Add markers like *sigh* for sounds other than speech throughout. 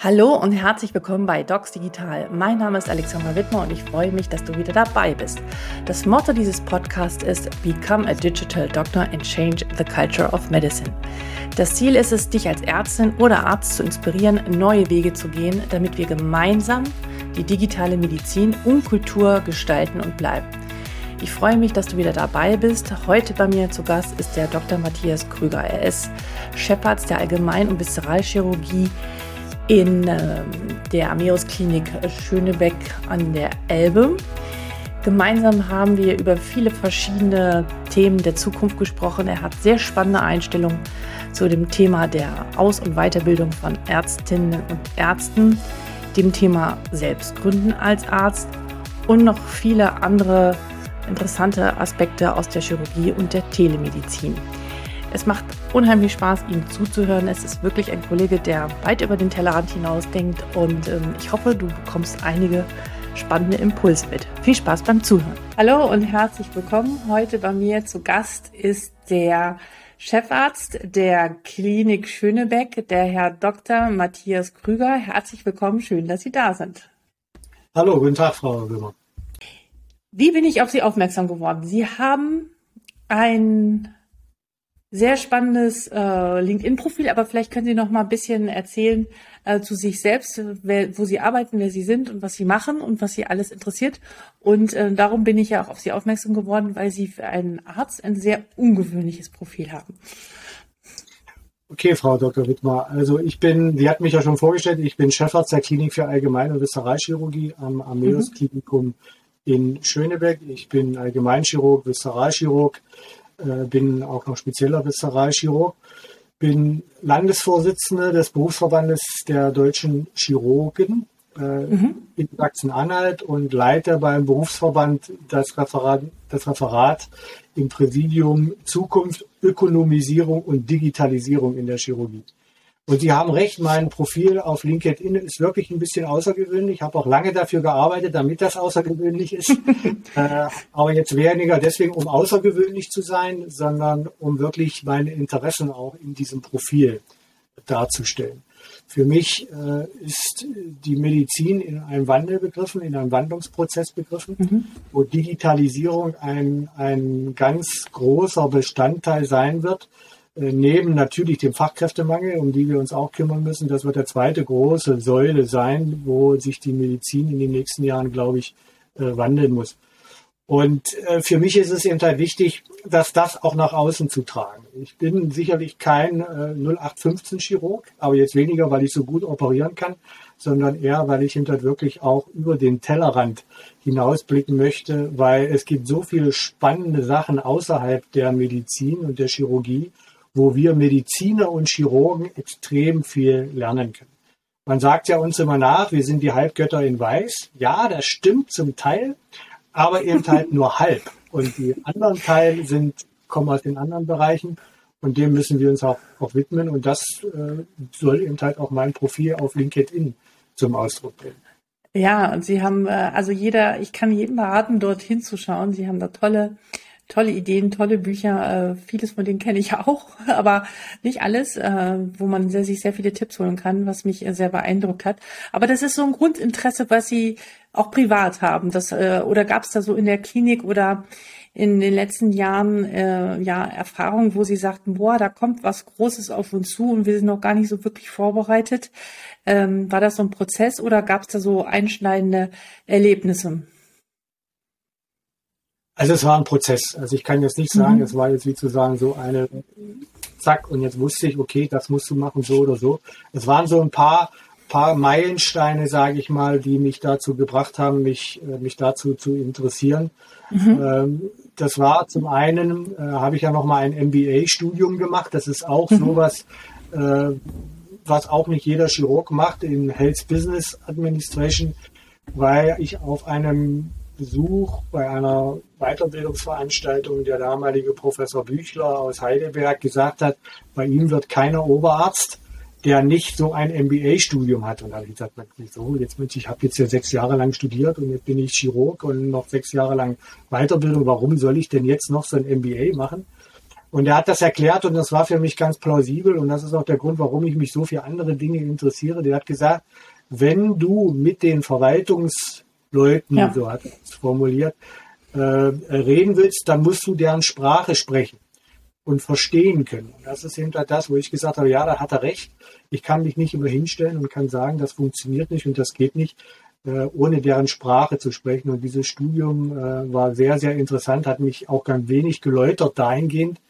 Hallo und herzlich willkommen bei Docs Digital. Mein Name ist Alexandra Wittmer und ich freue mich, dass du wieder dabei bist. Das Motto dieses Podcasts ist Become a Digital Doctor and Change the Culture of Medicine. Das Ziel ist es, dich als Ärztin oder Arzt zu inspirieren, neue Wege zu gehen, damit wir gemeinsam die digitale Medizin und Kultur gestalten und bleiben. Ich freue mich, dass du wieder dabei bist. Heute bei mir zu Gast ist der Dr. Matthias Krüger. Er ist Chefarzt der Allgemein- und Viszeralchirurgie in äh, der Ameos Klinik Schönebeck an der Elbe. Gemeinsam haben wir über viele verschiedene Themen der Zukunft gesprochen. Er hat sehr spannende Einstellungen zu dem Thema der Aus- und Weiterbildung von Ärztinnen und Ärzten, dem Thema Selbstgründen als Arzt und noch viele andere interessante Aspekte aus der Chirurgie und der Telemedizin. Es macht unheimlich Spaß, ihm zuzuhören. Es ist wirklich ein Kollege, der weit über den Tellerrand hinausdenkt und ähm, ich hoffe, du bekommst einige spannende Impulse mit. Viel Spaß beim Zuhören. Hallo und herzlich willkommen. Heute bei mir zu Gast ist der Chefarzt der Klinik Schönebeck, der Herr Dr. Matthias Krüger. Herzlich willkommen, schön, dass Sie da sind. Hallo, guten Tag, Frau Wimmer. Wie bin ich auf Sie aufmerksam geworden? Sie haben ein sehr spannendes äh, LinkedIn-Profil, aber vielleicht können Sie noch mal ein bisschen erzählen äh, zu sich selbst, wer, wo Sie arbeiten, wer Sie sind und was Sie machen und was Sie alles interessiert. Und äh, darum bin ich ja auch auf Sie aufmerksam geworden, weil Sie für einen Arzt ein sehr ungewöhnliches Profil haben. Okay, Frau Dr. Wittmer. Also ich bin, Sie hatten mich ja schon vorgestellt, ich bin Chefarzt der Klinik für Allgemein- und Viszeralchirurgie am Ameos Klinikum in Schönebeck. Ich bin Allgemeinchirurg, Viszeralchirurg äh, bin auch noch spezieller Viszeralchirurg, bin Landesvorsitzende des Berufsverbandes der deutschen Chirurgen äh, mhm. in Sachsen-Anhalt und leite beim Berufsverband das Referat, das Referat im Präsidium Zukunft, Ökonomisierung und Digitalisierung in der Chirurgie. Und Sie haben recht, mein Profil auf LinkedIn ist wirklich ein bisschen außergewöhnlich. Ich habe auch lange dafür gearbeitet, damit das außergewöhnlich ist. *laughs* äh, aber jetzt weniger deswegen, um außergewöhnlich zu sein, sondern um wirklich meine Interessen auch in diesem Profil darzustellen. Für mich äh, ist die Medizin in einem Wandel begriffen, in einem Wandlungsprozess begriffen, mhm. wo Digitalisierung ein, ein ganz großer Bestandteil sein wird neben natürlich dem Fachkräftemangel, um die wir uns auch kümmern müssen, das wird der zweite große Säule sein, wo sich die Medizin in den nächsten Jahren, glaube ich, äh, wandeln muss. Und äh, für mich ist es eben halt wichtig, dass das auch nach außen zu tragen. Ich bin sicherlich kein 0815-Chirurg, aber jetzt weniger, weil ich so gut operieren kann, sondern eher, weil ich hinter halt wirklich auch über den Tellerrand hinausblicken möchte, weil es gibt so viele spannende Sachen außerhalb der Medizin und der Chirurgie, wo wir Mediziner und Chirurgen extrem viel lernen können. Man sagt ja uns immer nach, wir sind die Halbgötter in Weiß. Ja, das stimmt zum Teil, aber eben halt nur halb. Und die anderen Teile sind, kommen aus den anderen Bereichen und dem müssen wir uns auch, auch widmen. Und das äh, soll eben halt auch mein Profil auf LinkedIn zum Ausdruck bringen. Ja, und Sie haben, äh, also jeder, ich kann jedem beraten, dort hinzuschauen. Sie haben da tolle tolle Ideen, tolle Bücher. Äh, vieles von denen kenne ich *laughs* auch, aber nicht alles, äh, wo man sehr, sich sehr viele Tipps holen kann, was mich sehr beeindruckt hat. Aber das ist so ein Grundinteresse, was Sie auch privat haben. Das, äh, oder gab es da so in der Klinik oder in den letzten Jahren äh, ja Erfahrungen, wo Sie sagten, boah, da kommt was Großes auf uns zu und wir sind noch gar nicht so wirklich vorbereitet. Ähm, war das so ein Prozess oder gab es da so einschneidende Erlebnisse? Also es war ein Prozess. Also ich kann jetzt nicht sagen, mhm. es war jetzt wie zu sagen so eine Zack und jetzt wusste ich, okay, das musst du machen, so oder so. Es waren so ein paar paar Meilensteine, sage ich mal, die mich dazu gebracht haben, mich äh, mich dazu zu interessieren. Mhm. Ähm, das war zum einen, äh, habe ich ja noch mal ein MBA-Studium gemacht. Das ist auch mhm. sowas, äh, was auch nicht jeder Chirurg macht in Health Business Administration, weil ich auf einem Besuch bei einer Weiterbildungsveranstaltung der damalige Professor Büchler aus Heidelberg gesagt hat, bei ihm wird keiner Oberarzt, der nicht so ein MBA-Studium hat. Und da habe ich gesagt, so, jetzt Mensch, ich habe jetzt ja sechs Jahre lang studiert und jetzt bin ich Chirurg und noch sechs Jahre lang Weiterbildung. Warum soll ich denn jetzt noch so ein MBA machen? Und er hat das erklärt und das war für mich ganz plausibel und das ist auch der Grund, warum ich mich so für andere Dinge interessiere. Der hat gesagt, wenn du mit den Verwaltungsleuten, ja. so hat er es formuliert, äh, reden willst, dann musst du deren Sprache sprechen und verstehen können. Und das ist eben das, wo ich gesagt habe, ja, da hat er recht. Ich kann mich nicht immer hinstellen und kann sagen, das funktioniert nicht und das geht nicht, äh, ohne deren Sprache zu sprechen. Und dieses Studium äh, war sehr, sehr interessant, hat mich auch ganz wenig geläutert dahingehend,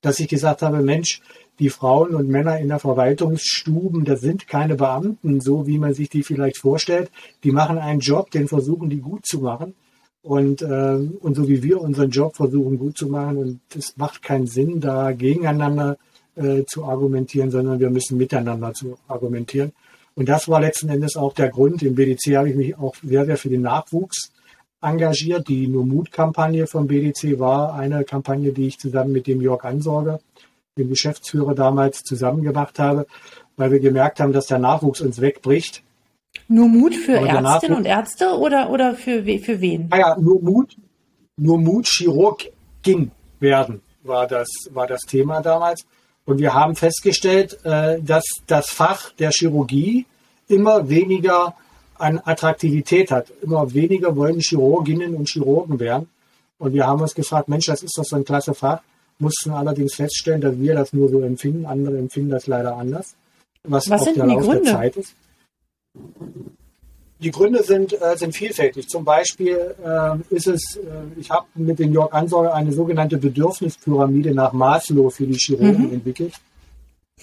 dass ich gesagt habe, Mensch, die Frauen und Männer in der Verwaltungsstuben, das sind keine Beamten, so wie man sich die vielleicht vorstellt. Die machen einen Job, den versuchen die gut zu machen. Und, äh, und so wie wir unseren Job versuchen gut zu machen. Und es macht keinen Sinn, da gegeneinander äh, zu argumentieren, sondern wir müssen miteinander zu argumentieren. Und das war letzten Endes auch der Grund. Im BDC habe ich mich auch sehr, sehr für den Nachwuchs engagiert. Die Nur Mut-Kampagne vom BDC war eine Kampagne, die ich zusammen mit dem Jörg Ansorger, dem Geschäftsführer damals, zusammen gemacht habe, weil wir gemerkt haben, dass der Nachwuchs uns wegbricht. Nur Mut für Ärztinnen und Ärzte oder, oder für, für wen? Naja, ah nur Mut, nur Mut Chirurgin werden war das, war das Thema damals. Und wir haben festgestellt, äh, dass das Fach der Chirurgie immer weniger an Attraktivität hat. Immer weniger wollen Chirurginnen und Chirurgen werden. Und wir haben uns gefragt, Mensch, das ist doch so ein klasse Fach. Mussten allerdings feststellen, dass wir das nur so empfinden. Andere empfinden das leider anders. Was, was sind der die Gründe? Zeit ist. Die Gründe sind, äh, sind vielfältig. Zum Beispiel äh, ist es, äh, ich habe mit dem Jörg Ansorge eine sogenannte Bedürfnispyramide nach Maslow für die Chirurgen mhm. entwickelt.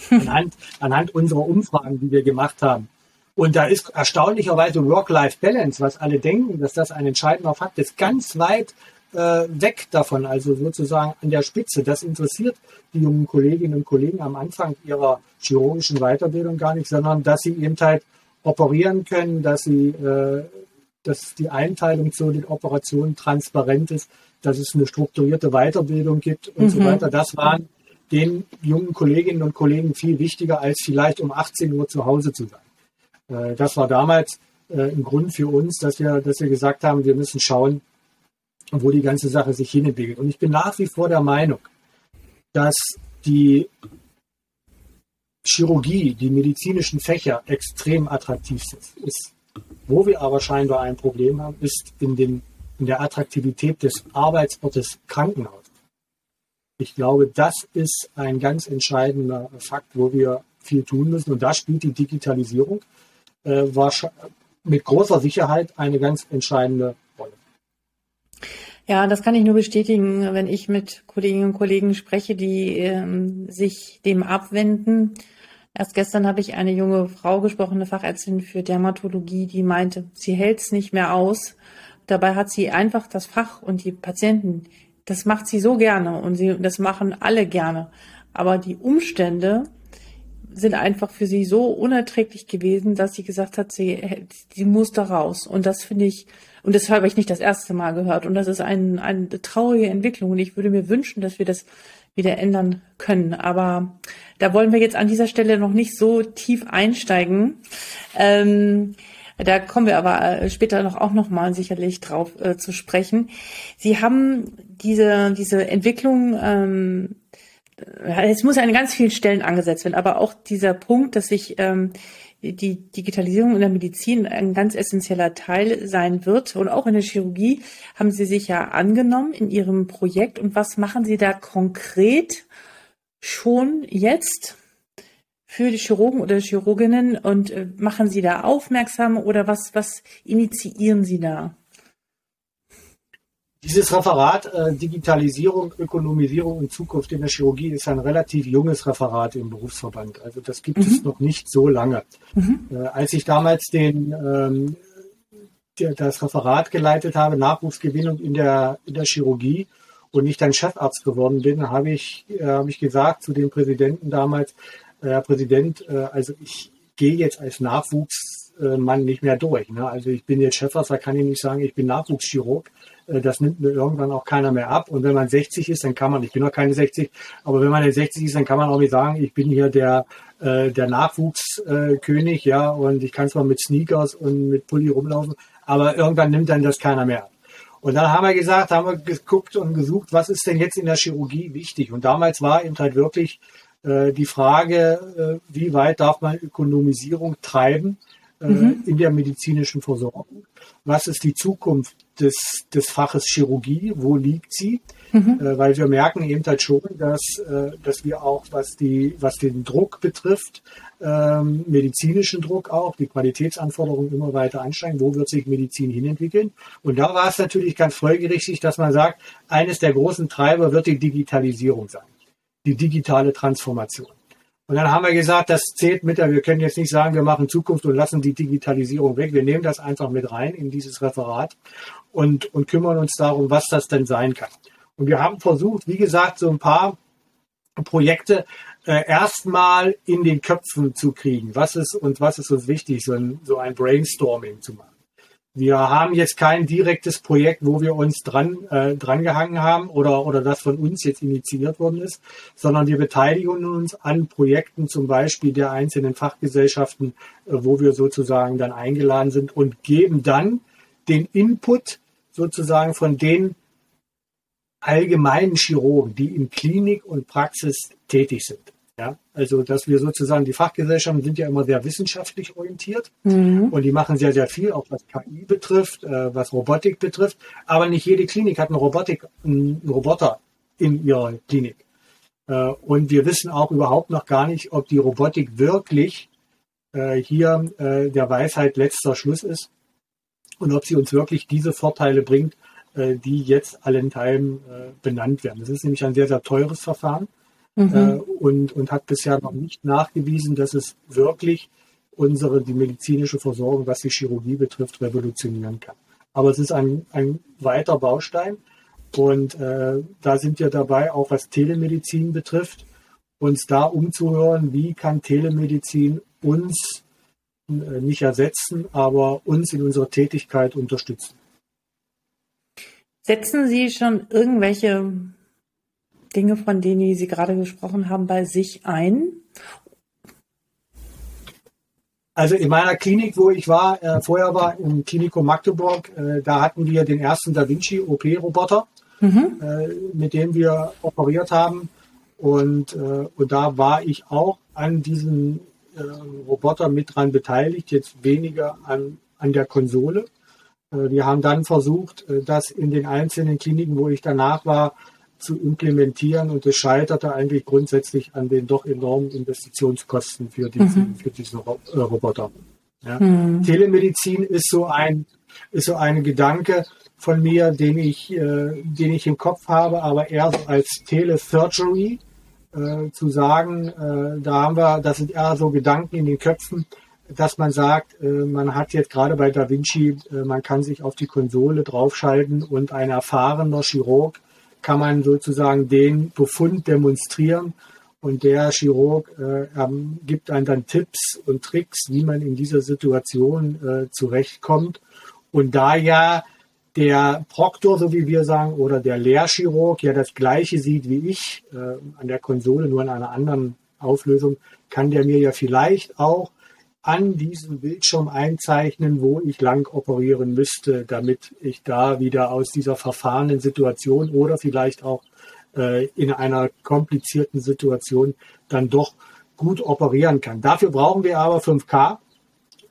Anhand, anhand unserer Umfragen, die wir gemacht haben. Und da ist erstaunlicherweise Work-Life-Balance, was alle denken, dass das ein entscheidender Fakt ist, ganz weit äh, weg davon, also sozusagen an der Spitze. Das interessiert die jungen Kolleginnen und Kollegen am Anfang ihrer chirurgischen Weiterbildung gar nicht, sondern dass sie eben halt operieren können, dass sie, äh, dass die Einteilung zu den Operationen transparent ist, dass es eine strukturierte Weiterbildung gibt und mhm. so weiter. Das waren den jungen Kolleginnen und Kollegen viel wichtiger, als vielleicht um 18 Uhr zu Hause zu sein. Äh, das war damals äh, ein Grund für uns, dass wir, dass wir gesagt haben, wir müssen schauen, wo die ganze Sache sich hinentwickelt. Und ich bin nach wie vor der Meinung, dass die Chirurgie, die medizinischen Fächer extrem attraktiv sind. Ist, wo wir aber scheinbar ein Problem haben, ist in, den, in der Attraktivität des Arbeitsortes Krankenhaus. Ich glaube, das ist ein ganz entscheidender Fakt, wo wir viel tun müssen. Und da spielt die Digitalisierung äh, mit großer Sicherheit eine ganz entscheidende Rolle. Ja, das kann ich nur bestätigen, wenn ich mit Kolleginnen und Kollegen spreche, die ähm, sich dem abwenden. Erst gestern habe ich eine junge Frau gesprochen, eine Fachärztin für Dermatologie, die meinte, sie hält es nicht mehr aus. Dabei hat sie einfach das Fach und die Patienten, das macht sie so gerne und sie, das machen alle gerne. Aber die Umstände, sind einfach für sie so unerträglich gewesen, dass sie gesagt hat, sie, sie muss da raus. Und das finde ich, und das habe ich nicht das erste Mal gehört. Und das ist ein, eine traurige Entwicklung. Und ich würde mir wünschen, dass wir das wieder ändern können. Aber da wollen wir jetzt an dieser Stelle noch nicht so tief einsteigen. Ähm, da kommen wir aber äh, später noch auch noch mal sicherlich drauf äh, zu sprechen. Sie haben diese diese Entwicklung ähm, es muss an ganz vielen Stellen angesetzt werden, aber auch dieser Punkt, dass sich ähm, die Digitalisierung in der Medizin ein ganz essentieller Teil sein wird und auch in der Chirurgie haben Sie sich ja angenommen in Ihrem Projekt. Und was machen Sie da konkret schon jetzt für die Chirurgen oder Chirurginnen und äh, machen Sie da aufmerksam oder was, was initiieren Sie da? Dieses Referat äh, Digitalisierung, Ökonomisierung und Zukunft in der Chirurgie ist ein relativ junges Referat im Berufsverband. Also das gibt mhm. es noch nicht so lange. Mhm. Äh, als ich damals den, ähm, der, das Referat geleitet habe, Nachwuchsgewinnung in der, in der Chirurgie und ich dann Chefarzt geworden bin, habe ich, äh, habe ich gesagt zu dem Präsidenten damals, äh, Herr Präsident, äh, also ich gehe jetzt als Nachwuchsmann nicht mehr durch. Ne? Also ich bin jetzt Chefarzt, da kann ich nicht sagen, ich bin Nachwuchschirurg das nimmt mir irgendwann auch keiner mehr ab. Und wenn man 60 ist, dann kann man, ich bin noch keine 60, aber wenn man 60 ist, dann kann man auch nicht sagen, ich bin hier der, äh, der Nachwuchskönig, äh, ja, und ich kann zwar mit Sneakers und mit Pulli rumlaufen, aber irgendwann nimmt dann das keiner mehr ab. Und dann haben wir gesagt, haben wir geguckt und gesucht, was ist denn jetzt in der Chirurgie wichtig? Und damals war eben halt wirklich äh, die Frage, äh, wie weit darf man Ökonomisierung treiben äh, mhm. in der medizinischen Versorgung? Was ist die Zukunft des, des Faches Chirurgie? Wo liegt sie? Mhm. Äh, weil wir merken eben halt schon, dass, äh, dass wir auch, was, die, was den Druck betrifft, ähm, medizinischen Druck auch, die Qualitätsanforderungen immer weiter ansteigen. Wo wird sich Medizin hinentwickeln? Und da war es natürlich ganz folgerichtig, dass man sagt, eines der großen Treiber wird die Digitalisierung sein, die digitale Transformation. Und dann haben wir gesagt, das zählt mit, wir können jetzt nicht sagen, wir machen Zukunft und lassen die Digitalisierung weg. Wir nehmen das einfach mit rein in dieses Referat und, und kümmern uns darum, was das denn sein kann. Und wir haben versucht, wie gesagt, so ein paar Projekte äh, erstmal in den Köpfen zu kriegen. Was ist und was ist uns wichtig, so ein, so ein Brainstorming zu machen. Wir haben jetzt kein direktes Projekt, wo wir uns dran äh, drangehangen haben oder oder das von uns jetzt initiiert worden ist, sondern wir beteiligen uns an Projekten, zum Beispiel der einzelnen Fachgesellschaften, äh, wo wir sozusagen dann eingeladen sind und geben dann den Input sozusagen von den allgemeinen Chirurgen, die in Klinik und Praxis tätig sind. Ja, also dass wir sozusagen, die Fachgesellschaften sind ja immer sehr wissenschaftlich orientiert mhm. und die machen sehr, sehr viel, auch was KI betrifft, äh, was Robotik betrifft. Aber nicht jede Klinik hat einen Robotik, einen Roboter in ihrer Klinik. Äh, und wir wissen auch überhaupt noch gar nicht, ob die Robotik wirklich äh, hier äh, der Weisheit letzter Schluss ist und ob sie uns wirklich diese Vorteile bringt, äh, die jetzt allenthalben äh, benannt werden. Das ist nämlich ein sehr, sehr teures Verfahren mhm. Äh, und, und hat bisher noch nicht nachgewiesen, dass es wirklich unsere, die medizinische Versorgung, was die Chirurgie betrifft, revolutionieren kann. Aber es ist ein, ein weiter Baustein und äh, da sind wir dabei, auch was Telemedizin betrifft, uns da umzuhören, wie kann Telemedizin uns äh, nicht ersetzen, aber uns in unserer Tätigkeit unterstützen. Setzen Sie schon irgendwelche Dinge, von denen Sie gerade gesprochen haben, bei sich ein? Also in meiner Klinik, wo ich war, äh, vorher war im Klinikum Magdeburg, äh, da hatten wir den ersten Da Vinci OP-Roboter, mhm. äh, mit dem wir operiert haben. Und, äh, und da war ich auch an diesem äh, Roboter mit dran beteiligt, jetzt weniger an, an der Konsole. Äh, wir haben dann versucht, das in den einzelnen Kliniken, wo ich danach war, zu implementieren und es scheiterte eigentlich grundsätzlich an den doch enormen Investitionskosten für diesen, mhm. für diesen äh, Roboter. Ja. Mhm. Telemedizin ist so ein, ist so ein Gedanke von mir, den ich, äh, den ich im Kopf habe, aber eher so als Telesurgery äh, zu sagen, äh, da haben wir, das sind eher so Gedanken in den Köpfen, dass man sagt, äh, man hat jetzt gerade bei Da Vinci, äh, man kann sich auf die Konsole draufschalten und ein erfahrener Chirurg kann man sozusagen den Befund demonstrieren und der Chirurg äh, gibt einem dann Tipps und Tricks, wie man in dieser Situation äh, zurechtkommt. Und da ja der Proktor, so wie wir sagen, oder der Lehrchirurg ja das Gleiche sieht wie ich äh, an der Konsole, nur in einer anderen Auflösung, kann der mir ja vielleicht auch an diesem Bildschirm einzeichnen, wo ich lang operieren müsste, damit ich da wieder aus dieser verfahrenen Situation oder vielleicht auch äh, in einer komplizierten Situation dann doch gut operieren kann. Dafür brauchen wir aber 5K.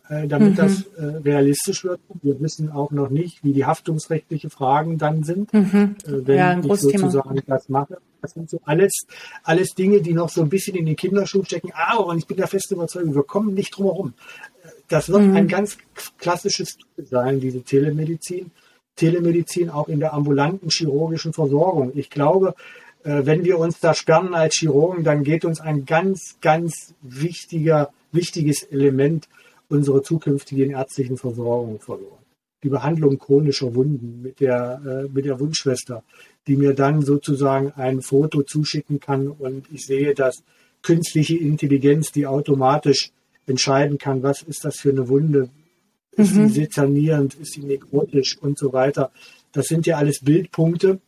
Äh, damit mhm. das äh, realistisch wird. Wir wissen auch noch nicht, wie die haftungsrechtlichen Fragen dann sind, mhm. äh, wenn ja, ich sozusagen Thema. das mache. Das sind so alles, alles Dinge, die noch so ein bisschen in den Kinderschuhen stecken. Aber und ich bin der festen Überzeugung, wir kommen nicht drum herum. Das wird mhm. ein ganz klassisches sein, diese Telemedizin. Telemedizin auch in der ambulanten chirurgischen Versorgung. Ich glaube, äh, wenn wir uns da sperren als Chirurgen, dann geht uns ein ganz, ganz wichtiger, wichtiges Element unsere zukünftigen ärztlichen Versorgung verloren. Die Behandlung chronischer Wunden mit der, äh, mit der Wundschwester, die mir dann sozusagen ein Foto zuschicken kann und ich sehe, dass künstliche Intelligenz, die automatisch entscheiden kann, was ist das für eine Wunde, ist mhm. sie sezernierend, ist sie nekrotisch und so weiter. Das sind ja alles Bildpunkte,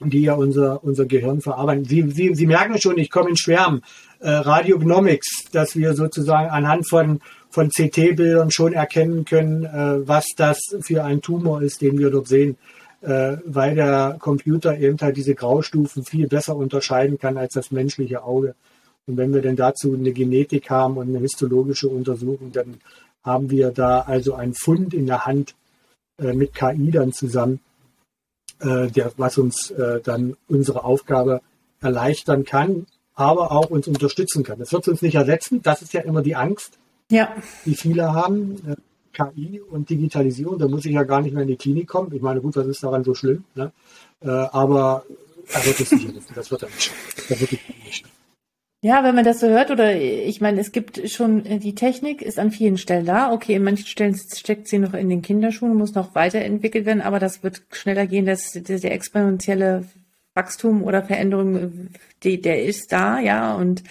die ja unser, unser Gehirn verarbeiten. Sie, Sie, Sie merken schon, ich komme in Schwärmen. Äh, Radiognomics, dass wir sozusagen anhand von von CT-Bildern schon erkennen können, äh, was das für ein Tumor ist, den wir dort sehen. äh, weil der Computer eben halt diese Graustufen viel besser unterscheiden kann als das menschliche Auge. Und wenn wir denn dazu eine Genetik haben und eine histologische Untersuchung, dann haben wir da also einen Fund in der Hand äh, mit KI dann zusammen, äh, der, was uns äh, dann unsere Aufgabe erleichtern kann, aber auch uns unterstützen kann. Das wird uns nicht ersetzen. Das ist ja immer die Angst, ja. die viele haben. Äh, KI und Digitalisierung, da muss ich ja gar nicht mehr in die Klinik kommen. Ich meine, gut, was ist daran so schlimm? Ne? Äh, aber er nicht ersetzen. Das wird er nicht. Das nicht. Ja, wenn man das so hört, oder ich meine, es gibt schon, äh, die Technik ist an vielen Stellen da. Okay, in manchen Stellen steckt sie noch in den Kinderschuhen, muss noch weiterentwickelt werden, aber das wird schneller gehen, dass der exponentielle Wachstum oder Veränderung, die, der ist da, ja, und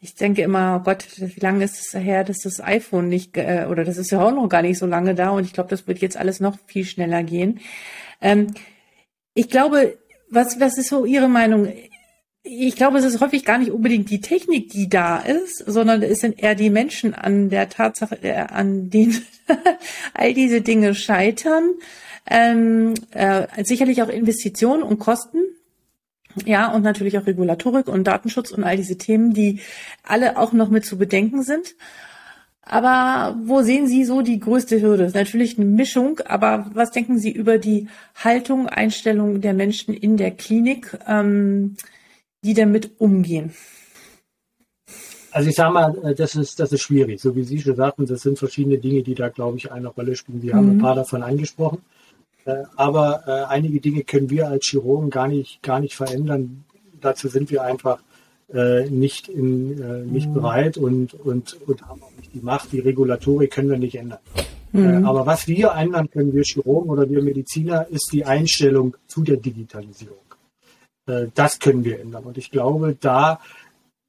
ich denke immer, oh Gott, wie lange ist es her, dass das iPhone nicht, äh, oder das ist ja auch noch gar nicht so lange da und ich glaube, das wird jetzt alles noch viel schneller gehen. Ähm, ich glaube, was, was ist so Ihre Meinung? ich glaube, es ist häufig gar nicht unbedingt die Technik, die da ist, sondern es sind eher die Menschen an der Tatsache, äh, an denen *laughs* all diese Dinge scheitern. Ähm, äh, sicherlich auch Investitionen und Kosten. Ja, und natürlich auch Regulatorik und Datenschutz und all diese Themen, die alle auch noch mit zu bedenken sind. Aber wo sehen Sie so die größte Hürde? Das ist natürlich eine Mischung, aber was denken Sie über die Haltung, Einstellung der Menschen in der Klinik? Ähm, die damit umgehen? Also ich sage mal, äh, das ist, das ist schwierig. So wie Sie schon sagten, das sind verschiedene Dinge, die da, glaube ich, eine Rolle spielen. Sie mhm. haben ein paar davon angesprochen. Äh, aber äh, einige Dinge können wir als Chirurgen gar nicht, gar nicht verändern. Dazu sind wir einfach nicht, in, nicht mhm. bereit und, und, und haben auch nicht die Macht. Die Regulatorik können wir nicht ändern. Mhm. aber was wir ändern können, wir Chirurgen oder wir Mediziner, ist die Einstellung zu der Digitalisierung. Äh, das können wir ändern. Und ich glaube, da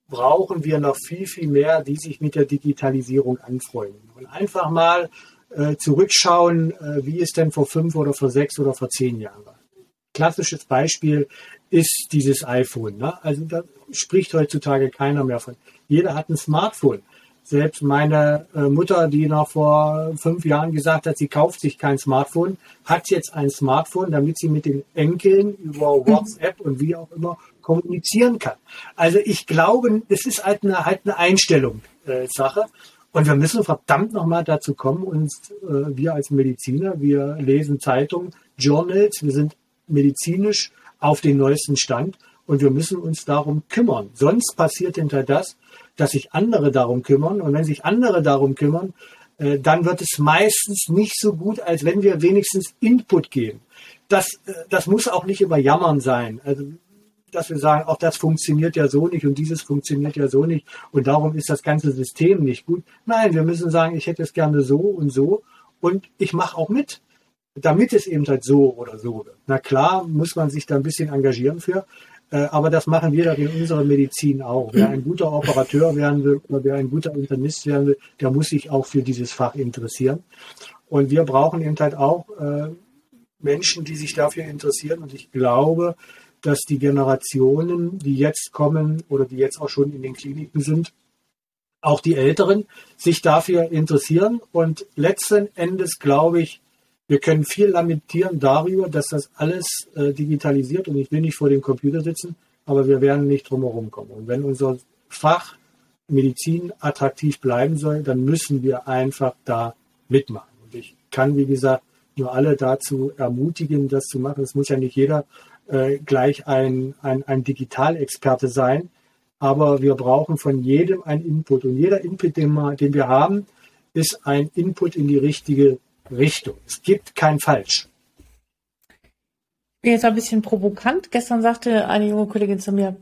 brauchen wir noch viel, viel mehr, die sich mit der Digitalisierung anfreunden. Und einfach mal äh, zurückschauen, äh, wie es denn vor fünf oder vor sechs oder vor zehn Jahren war. Klassisches Beispiel ist dieses iPhone. Ne? Also da spricht heutzutage keiner mehr von. Jeder hat ein Smartphone. Selbst meine äh, Mutter, die noch vor fünf Jahren gesagt hat, sie kauft sich kein Smartphone, hat jetzt ein Smartphone, damit sie mit den Enkeln über mhm. WhatsApp und wie auch immer kommunizieren kann. Also ich glaube, es ist halt eine, halt eine Einstellungssache. Äh, und wir müssen verdammt nochmal dazu kommen, uns, äh, wir als Mediziner, wir lesen Zeitungen, Journals, wir sind medizinisch auf den neuesten Stand und wir müssen uns darum kümmern. Sonst passiert hinter das, dass sich andere darum kümmern. Und wenn sich andere darum kümmern, äh, dann wird es meistens nicht so gut, als wenn wir wenigstens Input geben. Das, äh, das muss auch nicht immer Jammern sein. Also, dass wir sagen, auch das funktioniert ja so nicht und dieses funktioniert ja so nicht und darum ist das ganze System nicht gut. Nein, wir müssen sagen, ich hätte es gerne so und so und ich mache auch mit, damit es eben halt so oder so wird. Na klar, muss man sich da ein bisschen engagieren für, äh, aber das machen wir in unserer Medizin auch. Wer ein guter Operateur werden will oder wer ein guter Internist werden will, der muss sich auch für dieses Fach interessieren. Und wir brauchen eben halt auch äh, Menschen, die sich dafür interessieren. Und ich glaube, dass die Generationen, die jetzt kommen oder die jetzt auch schon in den Kliniken sind, auch die Älteren, sich dafür interessieren. Und letzten Endes glaube ich, wir können viel lamentieren darüber, dass das alles äh, digitalisiert und ich will nicht vor dem Computer sitzen, aber wir werden nicht drumherum kommen. Und wenn unser Fach Medizin attraktiv bleiben soll, dann müssen wir einfach da mitmachen. Und ich kann, wie gesagt, nur alle dazu ermutigen, das zu machen. Es muss ja nicht jeder äh, gleich ein, ein, ein Digitalexperte sein, aber wir brauchen von jedem einen Input. Und jeder Input, den wir, den wir haben, ist ein Input in die richtige Richtung. Es gibt kein Falsch. Jetzt ein bisschen provokant. Gestern sagte eine junge Kollegin zu mir,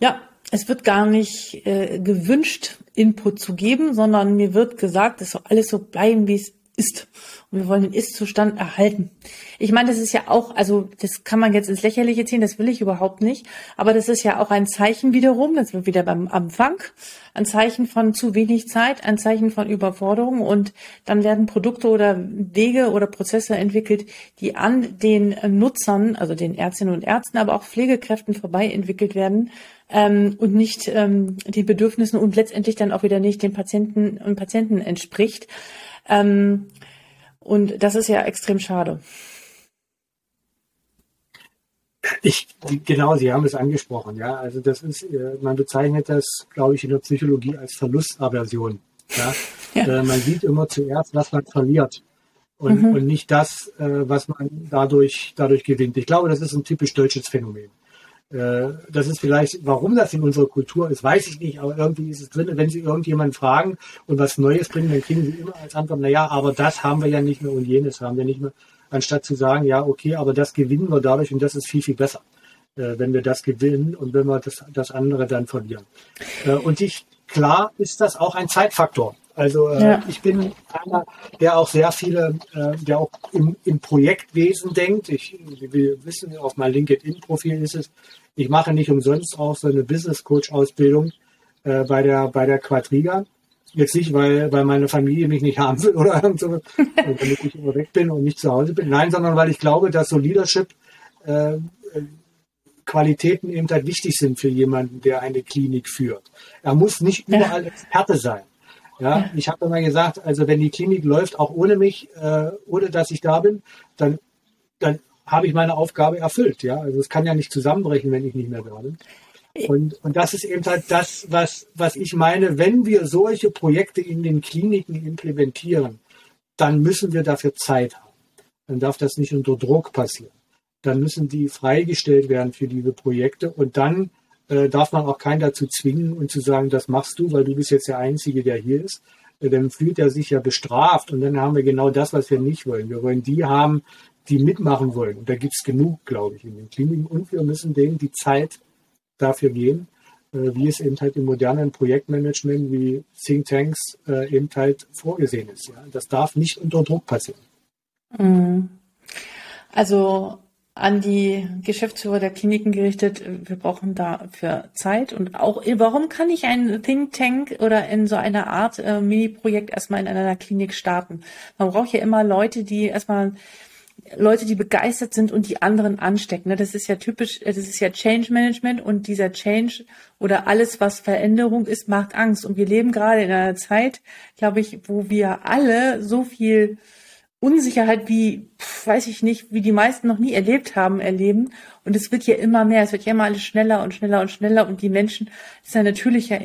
ja, es wird gar nicht äh, gewünscht, Input zu geben, sondern mir wird gesagt, es soll alles so bleiben, wie es ist. Und wir wollen den Ist-Zustand erhalten. Ich meine, das ist ja auch, also das kann man jetzt ins Lächerliche ziehen, das will ich überhaupt nicht. Aber das ist ja auch ein Zeichen wiederum, das wird wieder beim Anfang, ein Zeichen von zu wenig Zeit, ein Zeichen von Überforderung. Und dann werden Produkte oder Wege oder Prozesse entwickelt, die an den Nutzern, also den Ärztinnen und Ärzten, aber auch Pflegekräften vorbei entwickelt werden, ähm, und nicht ähm, den Bedürfnissen und letztendlich dann auch wieder nicht den Patienten und Patienten entspricht. Ähm, und das ist ja extrem schade. Ich, genau, Sie haben es angesprochen, ja. Also das ist, äh, man bezeichnet das, glaube ich, in der Psychologie als Verlustaversion. Ja? *laughs* ja. Äh, man sieht immer zuerst, was man verliert und, mhm. und nicht das, äh, was man dadurch, dadurch gewinnt. Ich glaube, das ist ein typisch deutsches Phänomen. Äh, das ist vielleicht, warum das in unserer Kultur ist, weiß ich nicht, aber irgendwie ist es drin. Wenn Sie irgendjemanden fragen und was Neues bringen, dann kriegen Sie immer als Antwort, na ja, aber das haben wir ja nicht mehr und jenes haben wir nicht mehr anstatt zu sagen, ja, okay, aber das gewinnen wir dadurch und das ist viel, viel besser, äh, wenn wir das gewinnen und wenn wir das, das andere dann verlieren. Äh, und ich, klar ist das auch ein Zeitfaktor. Also äh, ja. ich bin einer, der auch sehr viele, äh, der auch im, im Projektwesen denkt. Ich, wir wissen, auf meinem LinkedIn-Profil ist es, ich mache nicht umsonst auch so eine Business Coach-Ausbildung äh, bei der bei der Quadriga. Jetzt nicht, weil, weil meine Familie mich nicht haben will *laughs* oder so, damit ich immer weg bin und nicht zu Hause bin. Nein, sondern weil ich glaube, dass so Leadership äh, Qualitäten eben halt wichtig sind für jemanden, der eine Klinik führt. Er muss nicht überall Experte sein. Ja, ich habe immer gesagt, also wenn die Klinik läuft, auch ohne mich, äh, ohne dass ich da bin, dann, dann habe ich meine Aufgabe erfüllt. Ja, also es kann ja nicht zusammenbrechen, wenn ich nicht mehr da bin. Und, und das ist eben halt das, was, was ich meine, wenn wir solche Projekte in den Kliniken implementieren, dann müssen wir dafür Zeit haben. Dann darf das nicht unter Druck passieren. Dann müssen die freigestellt werden für diese Projekte und dann äh, darf man auch keinen dazu zwingen und zu sagen, das machst du, weil du bist jetzt der Einzige, der hier ist. Äh, dann fühlt er sich ja bestraft und dann haben wir genau das, was wir nicht wollen. Wir wollen die haben, die mitmachen wollen. Und da gibt es genug, glaube ich, in den Kliniken. Und wir müssen denen die Zeit dafür gehen, äh, wie es eben halt im modernen Projektmanagement wie Think Tanks eben halt vorgesehen ist. Das darf nicht unter Druck passieren. Mhm. Also an die Geschäftsführer der Kliniken gerichtet, wir brauchen dafür Zeit und auch, warum kann ich ein Think Tank oder in so einer Art äh, Mini-Projekt erstmal in einer Klinik starten? Man braucht ja immer Leute, die erstmal Leute, die begeistert sind und die anderen anstecken. Ne? Das ist ja typisch, das ist ja Change Management und dieser Change oder alles, was Veränderung ist, macht Angst. Und wir leben gerade in einer Zeit, glaube ich, wo wir alle so viel Unsicherheit wie, weiß ich nicht, wie die meisten noch nie erlebt haben, erleben. Und es wird ja immer mehr, es wird ja immer alles schneller und schneller und schneller und die Menschen, ist ein natürlicher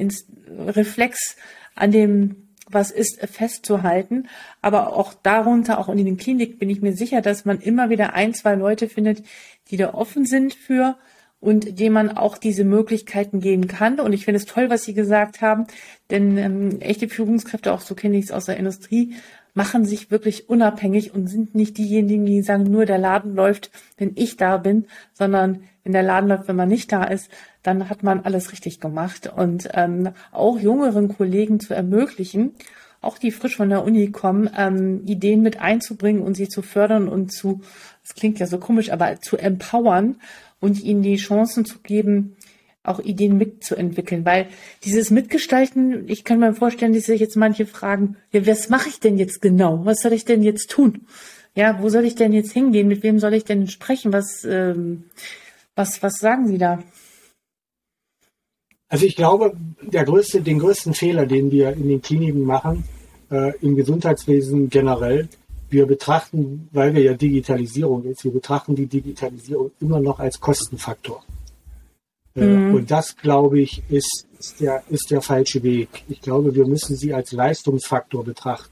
Reflex an dem was ist, festzuhalten. Aber auch darunter, auch in den Klinik, bin ich mir sicher, dass man immer wieder ein, zwei Leute findet, die da offen sind für und dem man auch diese Möglichkeiten geben kann. Und ich finde es toll, was Sie gesagt haben, denn ähm, echte Führungskräfte, auch so kenne ich es aus der Industrie, machen sich wirklich unabhängig und sind nicht diejenigen, die sagen, nur der Laden läuft, wenn ich da bin, sondern wenn der Laden läuft, wenn man nicht da ist, dann hat man alles richtig gemacht. Und ähm, auch jüngeren Kollegen zu ermöglichen, auch die frisch von der Uni kommen, ähm, Ideen mit einzubringen und sie zu fördern und zu, das klingt ja so komisch, aber zu empowern und ihnen die Chancen zu geben, auch Ideen mitzuentwickeln, weil dieses Mitgestalten, ich kann mir vorstellen, dass sich jetzt manche fragen, ja, was mache ich denn jetzt genau? Was soll ich denn jetzt tun? Ja, wo soll ich denn jetzt hingehen? Mit wem soll ich denn sprechen? Was, ähm, was, was sagen Sie da? Also ich glaube, der größte, den größten Fehler, den wir in den Kliniken machen, äh, im Gesundheitswesen generell, wir betrachten, weil wir ja Digitalisierung ist, wir betrachten die Digitalisierung immer noch als Kostenfaktor. Äh, mhm. Und das, glaube ich, ist, ist, der, ist der falsche Weg. Ich glaube, wir müssen sie als Leistungsfaktor betrachten.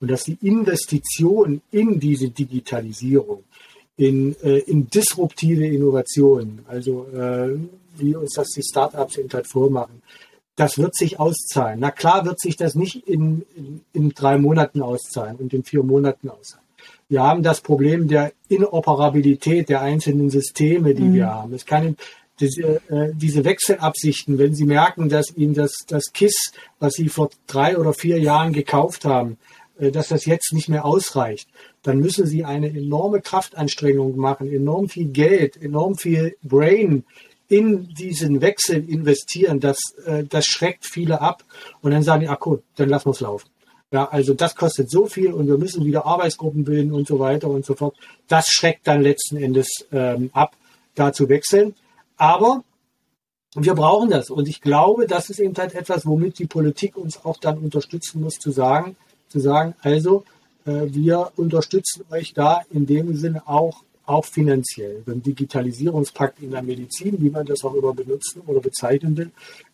Und dass die Investition in diese Digitalisierung, in, äh, in disruptive Innovationen, also äh, wie uns das die Startups eben halt vormachen, das wird sich auszahlen. Na klar wird sich das nicht in, in, in drei Monaten auszahlen und in vier Monaten auszahlen. Wir haben das Problem der Inoperabilität der einzelnen Systeme, die mhm. wir haben. Es kann diese, äh, diese Wechselabsichten, wenn Sie merken, dass Ihnen das, das KISS, was Sie vor drei oder vier Jahren gekauft haben, äh, dass das jetzt nicht mehr ausreicht, dann müssen Sie eine enorme Kraftanstrengung machen, enorm viel Geld, enorm viel Brain in diesen Wechsel investieren. Das, äh, das schreckt viele ab. Und dann sagen die, ach gut, dann lassen wir es laufen. Ja, also das kostet so viel und wir müssen wieder Arbeitsgruppen bilden und so weiter und so fort. Das schreckt dann letzten Endes ähm, ab, da zu wechseln. Aber wir brauchen das. Und ich glaube, das ist eben halt etwas, womit die Politik uns auch dann unterstützen muss, zu sagen, zu sagen, also, äh, wir unterstützen euch da in dem Sinne auch auch finanziell. Beim Digitalisierungspakt in der Medizin, wie man das auch immer benutzen oder bezeichnen will,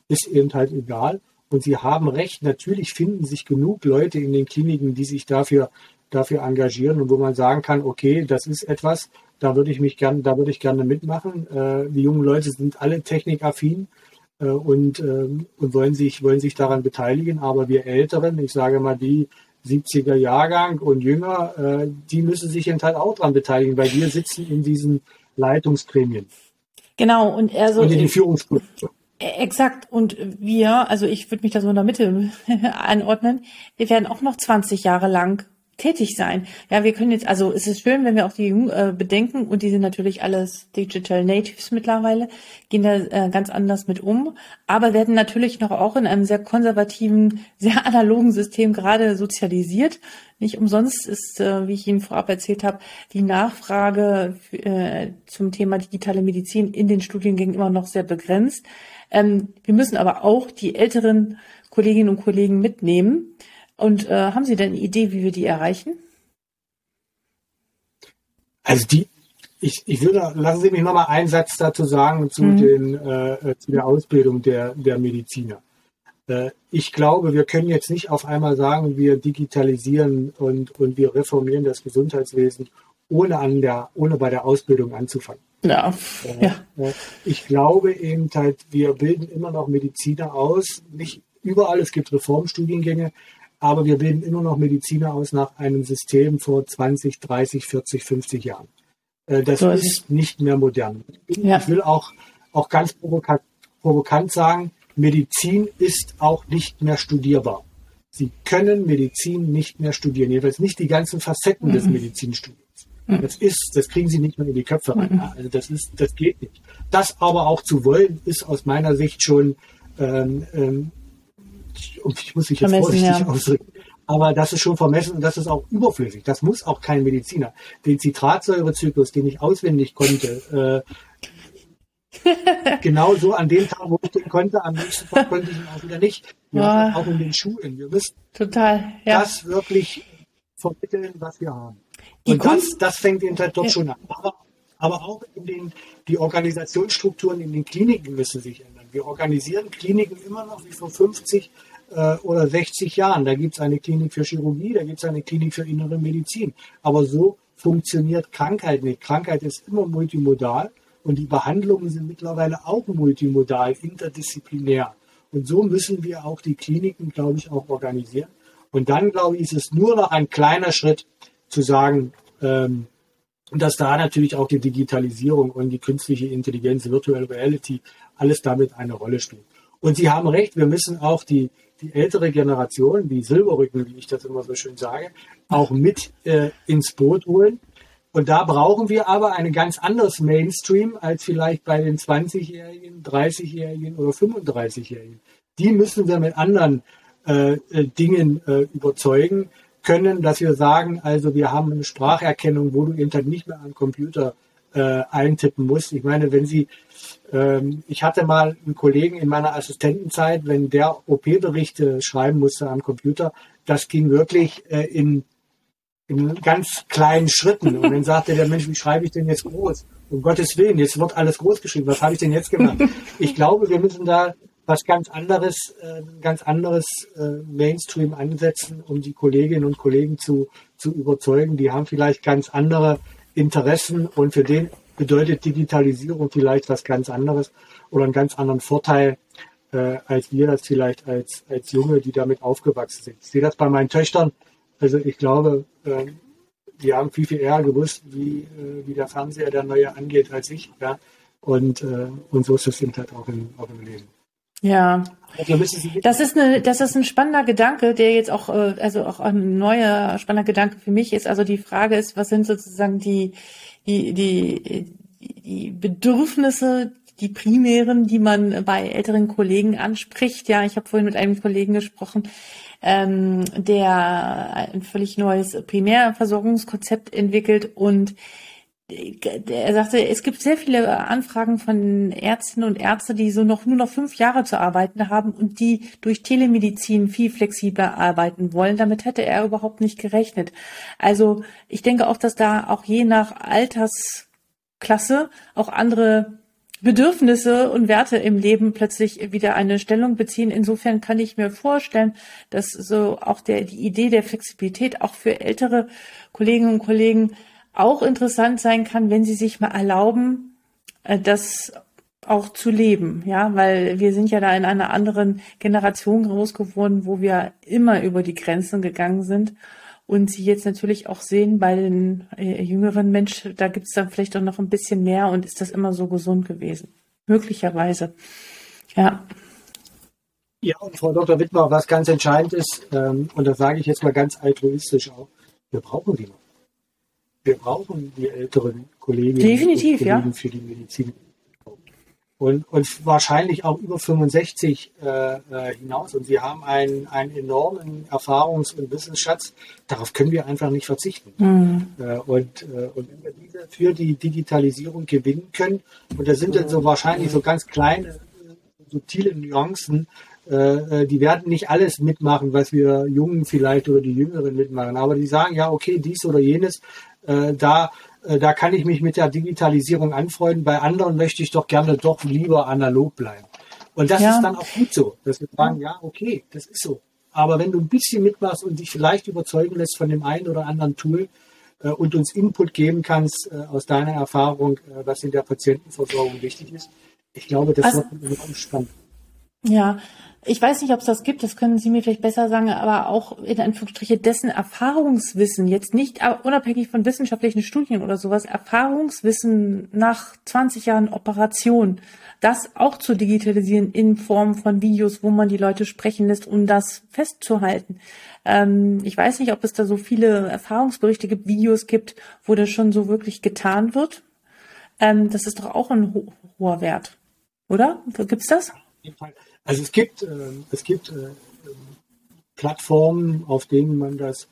ist eben halt egal. Und Sie haben recht, natürlich finden sich genug Leute in den Kliniken, die sich dafür, dafür engagieren und wo man sagen kann, okay, das ist etwas, da würde ich mich gerne, da würde ich gerne mitmachen. Äh, die jungen Leute sind alle technikaffin äh, und, äh, und wollen sich, wollen sich daran beteiligen. Aber wir Älteren, ich sage mal die 70er Jahrgang und jünger, äh, die müssen sich eben halt auch daran beteiligen, weil wir sitzen in diesen Leitungsgremien. Genau, und er so. Und in den Führungspositionen. Exakt. Und wir, also ich würde mich da so in der Mitte *laughs* anordnen, wir werden auch noch 20 Jahre lang tätig sein. Ja, wir können jetzt, also es ist schön, wenn wir auch die äh, bedenken und die sind natürlich alles Digital Natives mittlerweile, gehen da äh, ganz anders mit um, aber werden natürlich noch auch in einem sehr konservativen, *laughs* sehr analogen System gerade sozialisiert. Nicht umsonst ist, äh, wie ich Ihnen vorab erzählt habe, die Nachfrage äh, zum Thema digitale Medizin in den Studiengängen immer noch sehr begrenzt. Ähm, wir müssen aber auch die älteren Kolleginnen und Kollegen mitnehmen. Und äh, haben Sie denn eine Idee, wie wir die erreichen? Also die, ich, ich würde, lassen Sie mich nochmal einen Satz dazu sagen zu, mhm. den, äh, zu der Ausbildung der, der Mediziner. Äh, ich glaube, wir können jetzt nicht auf einmal sagen, wir digitalisieren und, und wir reformieren das Gesundheitswesen, ohne, an der, ohne bei der Ausbildung anzufangen. Ja. Äh, ja. Äh, ich glaube eben halt, wir bilden immer noch Mediziner aus. Nicht überall, es gibt Reformstudiengänge, aber wir bilden immer noch Mediziner aus nach einem System vor 20, 30, 40, 50 Jahren. Äh, das so ist, ist nicht mehr modern. Ja. Ich will auch, auch ganz provokant, provokant sagen, Medizin ist auch nicht mehr studierbar. Sie können Medizin nicht mehr studieren, jedenfalls nicht die ganzen Facetten mhm. des Medizinstudiums. Mhm. Das ist, das kriegen Sie nicht mehr in die Köpfe rein. Mhm. Also das ist, das geht nicht. Das aber auch zu wollen, ist aus meiner Sicht schon ähm, ähm, und ich muss mich jetzt vorsichtig ja. ausdrücken, aber das ist schon vermessen und das ist auch überflüssig. Das muss auch kein Mediziner. Den Zitratsäurezyklus, den ich auswendig konnte, äh, *laughs* genau so an dem Tag, wo ich den konnte, am nächsten Tag konnte ich ihn auch wieder nicht. Ja, auch in den Schulen. Wir müssen Total, ja. das wirklich vermitteln, was wir haben. Die und das, das fängt eben halt dort schon an. Aber, aber auch in den, die Organisationsstrukturen in den Kliniken müssen sich ändern. Wir organisieren Kliniken immer noch wie vor 50 äh, oder 60 Jahren. Da gibt es eine Klinik für Chirurgie, da gibt es eine Klinik für innere Medizin. Aber so funktioniert Krankheit nicht. Krankheit ist immer multimodal und die Behandlungen sind mittlerweile auch multimodal, interdisziplinär. Und so müssen wir auch die Kliniken, glaube ich, auch organisieren. Und dann, glaube ich, ist es nur noch ein kleiner Schritt zu sagen, ähm, dass da natürlich auch die Digitalisierung und die künstliche Intelligenz, Virtual Reality, alles damit eine Rolle spielt. Und Sie haben recht, wir müssen auch die, die ältere Generation, die Silberrücken, wie ich das immer so schön sage, auch mit äh, ins Boot holen. Und da brauchen wir aber ein ganz anderes Mainstream als vielleicht bei den 20-Jährigen, 30-Jährigen oder 35-Jährigen. Die müssen wir mit anderen äh, äh, Dingen äh, überzeugen können, dass wir sagen, also wir haben eine Spracherkennung, wo du eben nicht mehr am Computer äh, eintippen musst. Ich meine, wenn Sie, ähm, ich hatte mal einen Kollegen in meiner Assistentenzeit, wenn der OP-Berichte schreiben musste am Computer, das ging wirklich äh, in, in ganz kleinen Schritten. Und dann sagte der Mensch, wie schreibe ich denn jetzt groß? Um Gottes Willen, jetzt wird alles groß geschrieben. Was habe ich denn jetzt gemacht? Ich glaube, wir müssen da was ganz anderes, äh, ganz anderes äh, Mainstream ansetzen, um die Kolleginnen und Kollegen zu, zu überzeugen. Die haben vielleicht ganz andere Interessen und für den bedeutet Digitalisierung vielleicht was ganz anderes oder einen ganz anderen Vorteil, äh, als wir das vielleicht als, als Junge, die damit aufgewachsen sind. Ich sehe das bei meinen Töchtern. Also ich glaube, äh, die haben viel, viel eher gewusst, wie, äh, wie der Fernseher der neue angeht als ich. Ja? Und, äh, und so ist es eben halt auch im, auch im Leben. Ja. Das ist eine, das ist ein spannender Gedanke, der jetzt auch, äh, also auch ein neuer spannender Gedanke für mich ist. Also die Frage ist, was sind sozusagen die, die, die, die Bedürfnisse, die primären, die man bei älteren Kollegen anspricht. Ja, ich habe vorhin mit einem Kollegen gesprochen, ähm, der ein völlig neues Primärversorgungskonzept entwickelt und er sagte, es gibt sehr viele Anfragen von Ärztinnen und Ärzten, die so noch nur noch fünf Jahre zu arbeiten haben und die durch Telemedizin viel flexibler arbeiten wollen. Damit hätte er überhaupt nicht gerechnet. Also ich denke auch, dass da auch je nach Altersklasse auch andere Bedürfnisse und Werte im Leben plötzlich wieder eine Stellung beziehen. Insofern kann ich mir vorstellen, dass so auch der, die Idee der Flexibilität auch für ältere Kolleginnen und Kollegen auch interessant sein kann, wenn sie sich mal erlauben, äh, das auch zu leben, ja, weil wir sind ja da in einer anderen Generation groß geworden, wo wir immer über die Grenzen gegangen sind und sie jetzt natürlich auch sehen bei den äh, jüngeren Menschen, da gibt es dann vielleicht auch noch ein bisschen mehr und ist das immer so gesund gewesen, möglicherweise, ja. Ja, und Frau Dr. Wittmer, was ganz entscheidend ist, ähm, und das sage ich jetzt mal ganz altruistisch auch, wir brauchen die noch wir brauchen die älteren Kolleginnen Definitiv, und Kollegen ja. für die Medizin. Und, und wahrscheinlich auch über 65 äh, äh, hinaus. Und sie haben einen, einen enormen Erfahrungs- und Wissensschatz. Darauf können wir einfach nicht verzichten. Mhm. Äh, und, äh, und wenn wir diese für die Digitalisierung gewinnen können, und da sind dann so wahrscheinlich so ganz kleine, subtile Nuancen, äh, äh, die werden nicht alles mitmachen, was wir Jungen vielleicht oder die Jüngeren mitmachen. Aber die sagen, ja, okay, dies oder jenes, äh, da, äh, da kann ich mich mit der Digitalisierung anfreunden. Bei anderen möchte ich doch gerne doch lieber analog bleiben. Und das ja. ist dann auch gut so, dass wir sagen, ja, okay, das ist so. Aber wenn du ein bisschen mitmachst und dich vielleicht überzeugen lässt von dem einen oder anderen Tool äh, und uns Input geben kannst äh, aus deiner Erfahrung, äh, was in der Patientenversorgung wichtig ist, ich glaube, das also, wird spannend. Ja, ich weiß nicht, ob es das gibt, das können Sie mir vielleicht besser sagen, aber auch in Anführungsstriche dessen Erfahrungswissen, jetzt nicht unabhängig von wissenschaftlichen Studien oder sowas, Erfahrungswissen nach 20 Jahren Operation, das auch zu digitalisieren in Form von Videos, wo man die Leute sprechen lässt, um das festzuhalten. Ähm, ich weiß nicht, ob es da so viele Erfahrungsberichte gibt, Videos gibt, wo das schon so wirklich getan wird. Ähm, das ist doch auch ein ho hoher Wert, oder? Gibt's das? Auf jeden Fall. Also es gibt, äh, es gibt äh, Plattformen, auf denen man das,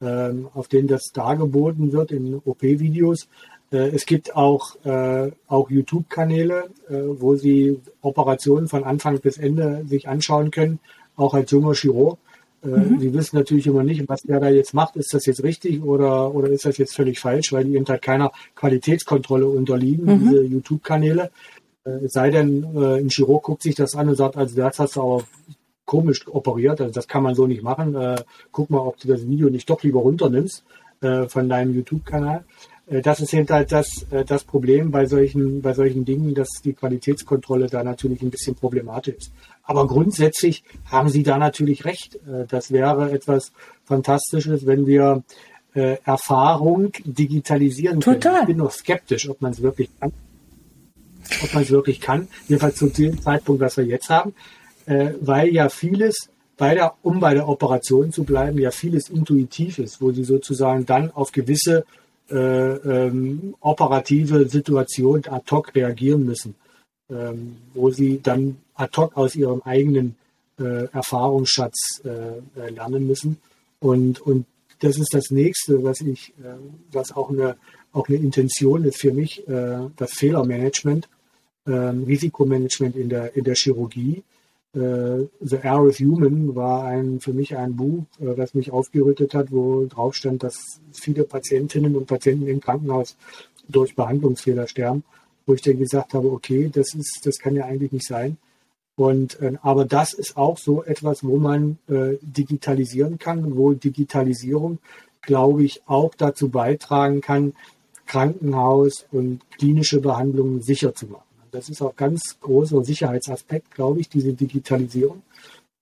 äh, auf denen das dargeboten wird in OP-Videos. Äh, es gibt auch, äh, auch YouTube-Kanäle, wo Sie Operationen von Anfang bis Ende sich anschauen können, auch als junger Chirurg. Mhm. Sie wissen natürlich immer nicht, was der da jetzt macht. Ist das jetzt richtig oder, oder ist das jetzt völlig falsch, weil die eben halt keiner Qualitätskontrolle unterliegen, mhm. diese YouTube-Kanäle. Es sei denn, äh, ein Chirurg guckt sich das an und sagt, also das hast du aber komisch operiert, also das kann man so nicht machen. Äh, guck mal, ob du das Video nicht doch lieber runternimmst äh, von deinem YouTube-Kanal. Das ist eben halt das, das Problem bei solchen, bei solchen Dingen, dass die Qualitätskontrolle da natürlich ein bisschen problematisch ist. Aber grundsätzlich haben Sie da natürlich recht. Das wäre etwas Fantastisches, wenn wir Erfahrung digitalisieren Total. können. Ich bin noch skeptisch, ob man es wirklich kann ob man es wirklich kann, jedenfalls zu dem Zeitpunkt, was wir jetzt haben, äh, weil ja vieles bei der, um bei der Operation zu bleiben, ja vieles intuitiv ist, wo sie sozusagen dann auf gewisse äh, ähm, operative Situationen ad hoc reagieren müssen, ähm, wo sie dann ad hoc aus ihrem eigenen äh, Erfahrungsschatz äh, lernen müssen. Und, und das ist das nächste, was ich, äh, was auch eine, auch eine Intention ist für mich, äh, das Fehlermanagement ähm, Risikomanagement in der, in der Chirurgie. Äh, The Air of Human war ein, für mich ein Buch, äh, das mich aufgerüttet hat, wo drauf stand, dass viele Patientinnen und Patienten im Krankenhaus durch Behandlungsfehler sterben, wo ich dann gesagt habe, okay, das ist, das kann ja eigentlich nicht sein. Und äh, aber das ist auch so etwas, wo man äh, digitalisieren kann, wo Digitalisierung, glaube ich, auch dazu beitragen kann, Krankenhaus und klinische Behandlungen sicher zu machen. Das ist auch ganz großer Sicherheitsaspekt, glaube ich, diese Digitalisierung,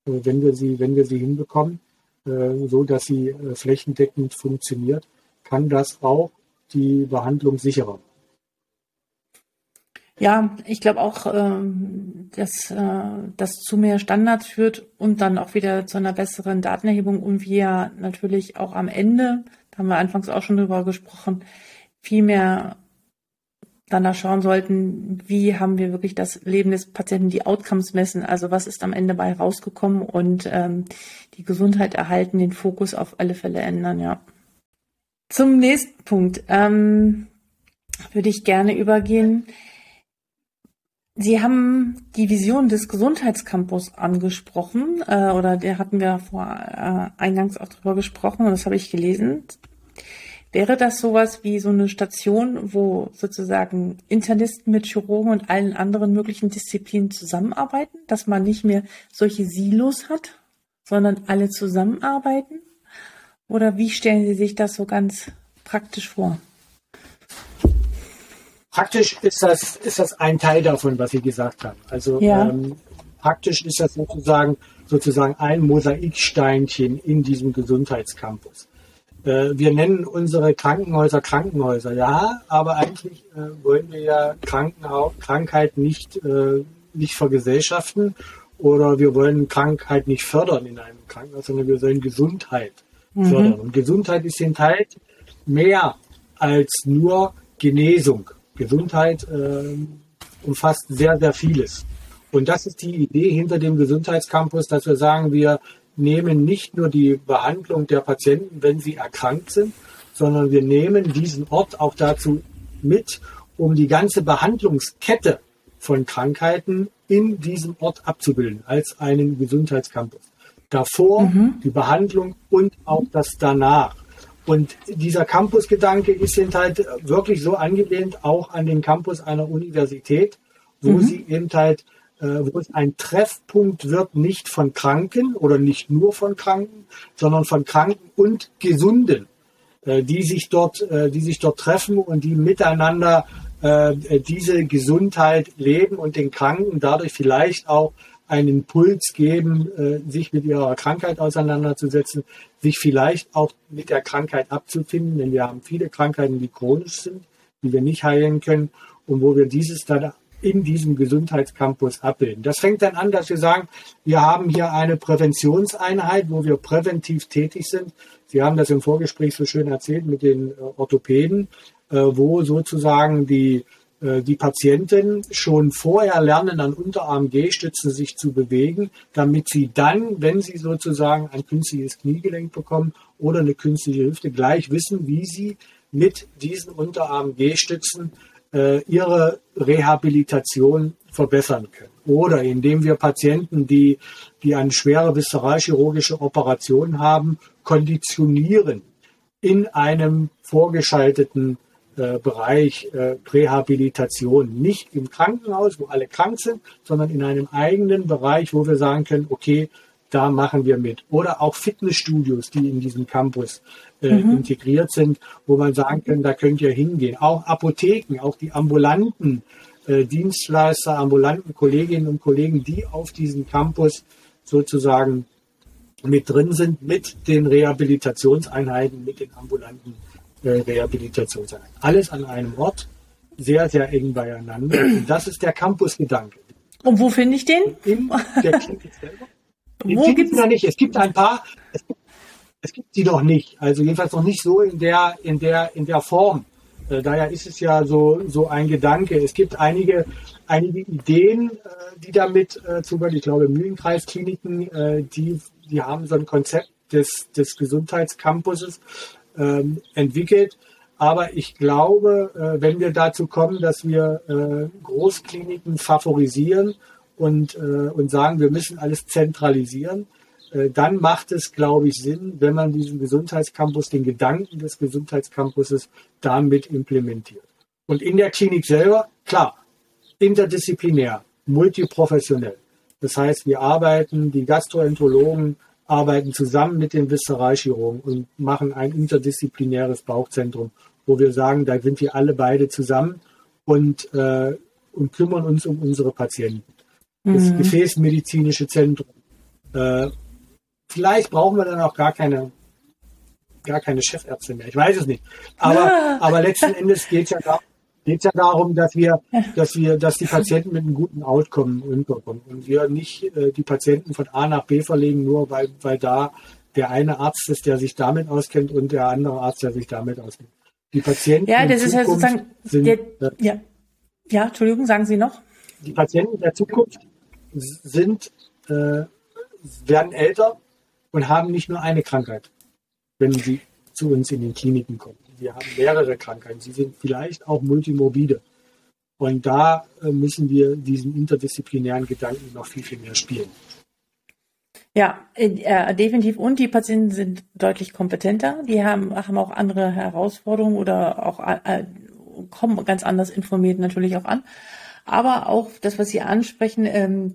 äh, wenn wir sie, wenn wir sie hinbekommen, äh, so dass sie äh, flächendeckend funktioniert, kann das auch die Behandlung sicherer. Ja, ich glaube auch, ähm, dass das zu mehr Standards führt und dann auch wieder zu einer besseren Datenerhebung und wir natürlich auch am Ende, da haben wir anfangs auch schon drüber gesprochen, viel mehr danach schauen sollten, wie haben wir wirklich das Leben des Patienten, die Outcomes messen, also was ist am Ende bei rausgekommen und ähm, die Gesundheit erhalten, den Fokus auf alle Fälle ändern, ja. Zum nächsten Punkt. Ähm, würde ich gerne übergehen. Sie haben die Vision des Gesundheitscampus angesprochen, äh, oder der hatten wir vor äh, eingangs auch drüber gesprochen und das habe ich gelesen. Wäre das sowas wie so eine Station, wo sozusagen Internisten mit Chirurgen und allen anderen möglichen Disziplinen zusammenarbeiten, dass man nicht mehr solche Silos hat, sondern alle zusammenarbeiten? Oder wie stellen Sie sich das so ganz praktisch vor? Praktisch ist das, ist das ein Teil davon, was Sie gesagt haben. Also ja. ähm, praktisch ist das sozusagen, sozusagen ein Mosaiksteinchen in diesem Gesundheitscampus. Äh, wir nennen unsere Krankenhäuser Krankenhäuser, ja, aber eigentlich äh, wollen wir ja Krankenha Krankheit nicht, äh, nicht vergesellschaften oder wir wollen Krankheit nicht fördern in einem Krankenhaus, sondern wir sollen Gesundheit mhm. fördern. Und Gesundheit ist in Teil mehr als nur Genesung. Gesundheit äh, umfasst sehr, sehr vieles. Und das ist die Idee hinter dem Gesundheitscampus, dass wir sagen, wir nehmen nicht nur die Behandlung der Patienten, wenn sie erkrankt sind, sondern wir nehmen diesen Ort auch dazu mit, um die ganze Behandlungskette von Krankheiten in diesem Ort abzubilden, als einen Gesundheitscampus. Davor mhm. die Behandlung und auch das danach. Und dieser Campus-Gedanke ist halt wirklich so angelehnt auch an den Campus einer Universität, wo mhm. sie eben halt, wo es ein Treffpunkt wird, nicht von Kranken oder nicht nur von Kranken, sondern von Kranken und Gesunden, äh, die sich dort, äh, die sich dort treffen und die miteinander äh, diese Gesundheit leben und den Kranken dadurch vielleicht auch einen Impuls geben, äh, sich mit ihrer Krankheit auseinanderzusetzen, sich vielleicht auch mit der Krankheit abzufinden, denn wir haben viele Krankheiten, die chronisch sind, die wir nicht heilen können und wo wir dieses dann in diesem Gesundheitscampus abbilden. Das fängt dann an, dass wir sagen, wir haben hier eine Präventionseinheit, wo wir präventiv tätig sind. Sie haben das im Vorgespräch so schön erzählt mit den äh, Orthopäden, äh, wo sozusagen die äh, die Patienten schon vorher lernen, an Unterarm-G-Stützen sich zu bewegen, damit sie dann, wenn sie sozusagen ein künstliches Kniegelenk bekommen oder eine künstliche Hüfte, gleich wissen, wie sie mit diesen Unterarm-G-Stützen äh, ihre Rehabilitation verbessern können. Oder indem wir Patienten, die, die eine schwere viszeralchirurgische Operation haben, konditionieren in einem vorgeschalteten äh, Bereich äh, Rehabilitation. Nicht im Krankenhaus, wo alle krank sind, sondern in einem eigenen Bereich, wo wir sagen können, okay, da machen wir mit. Oder auch Fitnessstudios, die in diesem Campus äh, mhm. integriert sind, wo man sagen kann, da könnt ihr hingehen. Auch Apotheken, auch die ambulanten äh, Dienstleister, ambulanten Kolleginnen und Kollegen, die auf diesem Campus sozusagen mit drin sind, mit den Rehabilitationseinheiten, mit den ambulanten Rehabilitation sein. Alles an einem Ort, sehr, sehr eng beieinander. *clears throat* Und das ist der Campus-Gedanke. Und wo finde ich den? In der Klinik *laughs* selber. Wo gibt es noch nicht? Es gibt ein paar, es gibt, es gibt sie noch nicht. Also jedenfalls noch nicht so in der, in der, in der Form. Äh, daher ist es ja so, so ein Gedanke. Es gibt einige, einige Ideen, äh, die damit, äh, zum Beispiel, ich glaube, Mühlenkreiskliniken, die, die haben so ein Konzept des, des Gesundheitscampuses, ähm, entwickelt. Aber ich glaube, wenn wir dazu kommen, dass wir Großkliniken favorisieren und, und sagen, wir müssen alles zentralisieren, dann macht es, glaube ich, Sinn, wenn man diesen Gesundheitscampus, den Gedanken des Gesundheitscampuses damit implementiert. Und in der Klinik selber, klar, interdisziplinär, multiprofessionell. Das heißt, wir arbeiten, die Gastroenterologen arbeiten zusammen mit den Viszeralchirurgen und machen ein interdisziplinäres Bauchzentrum, wo wir sagen, da sind wir alle beide zusammen und, äh, und kümmern uns um unsere Patienten. Das mhm. Gefäßmedizinische Zentrum. Äh, vielleicht brauchen wir dann auch gar keine gar keine Chefärzte mehr. Ich weiß es nicht. Aber, *laughs* aber letzten Endes geht es ja darum, geht ja darum, dass wir, dass wir, dass die Patienten mit einem guten Outcome hinkommen und wir nicht äh, die Patienten von A nach B verlegen, nur weil, weil da der eine Arzt ist, der sich damit auskennt und der andere Arzt, der sich damit auskennt. Die Patienten. Ja, das ist ja sozusagen, sind, der, ja. ja, Entschuldigung, sagen Sie noch? Die Patienten der Zukunft sind, äh, werden älter und haben nicht nur eine Krankheit, wenn sie zu uns in den Kliniken kommen die haben mehrere Krankheiten, sie sind vielleicht auch multimorbide. Und da äh, müssen wir diesen interdisziplinären Gedanken noch viel, viel mehr spielen. Ja, äh, definitiv. Und die Patienten sind deutlich kompetenter. Die haben, haben auch andere Herausforderungen oder auch äh, kommen ganz anders informiert natürlich auch an. Aber auch das, was Sie ansprechen, ähm,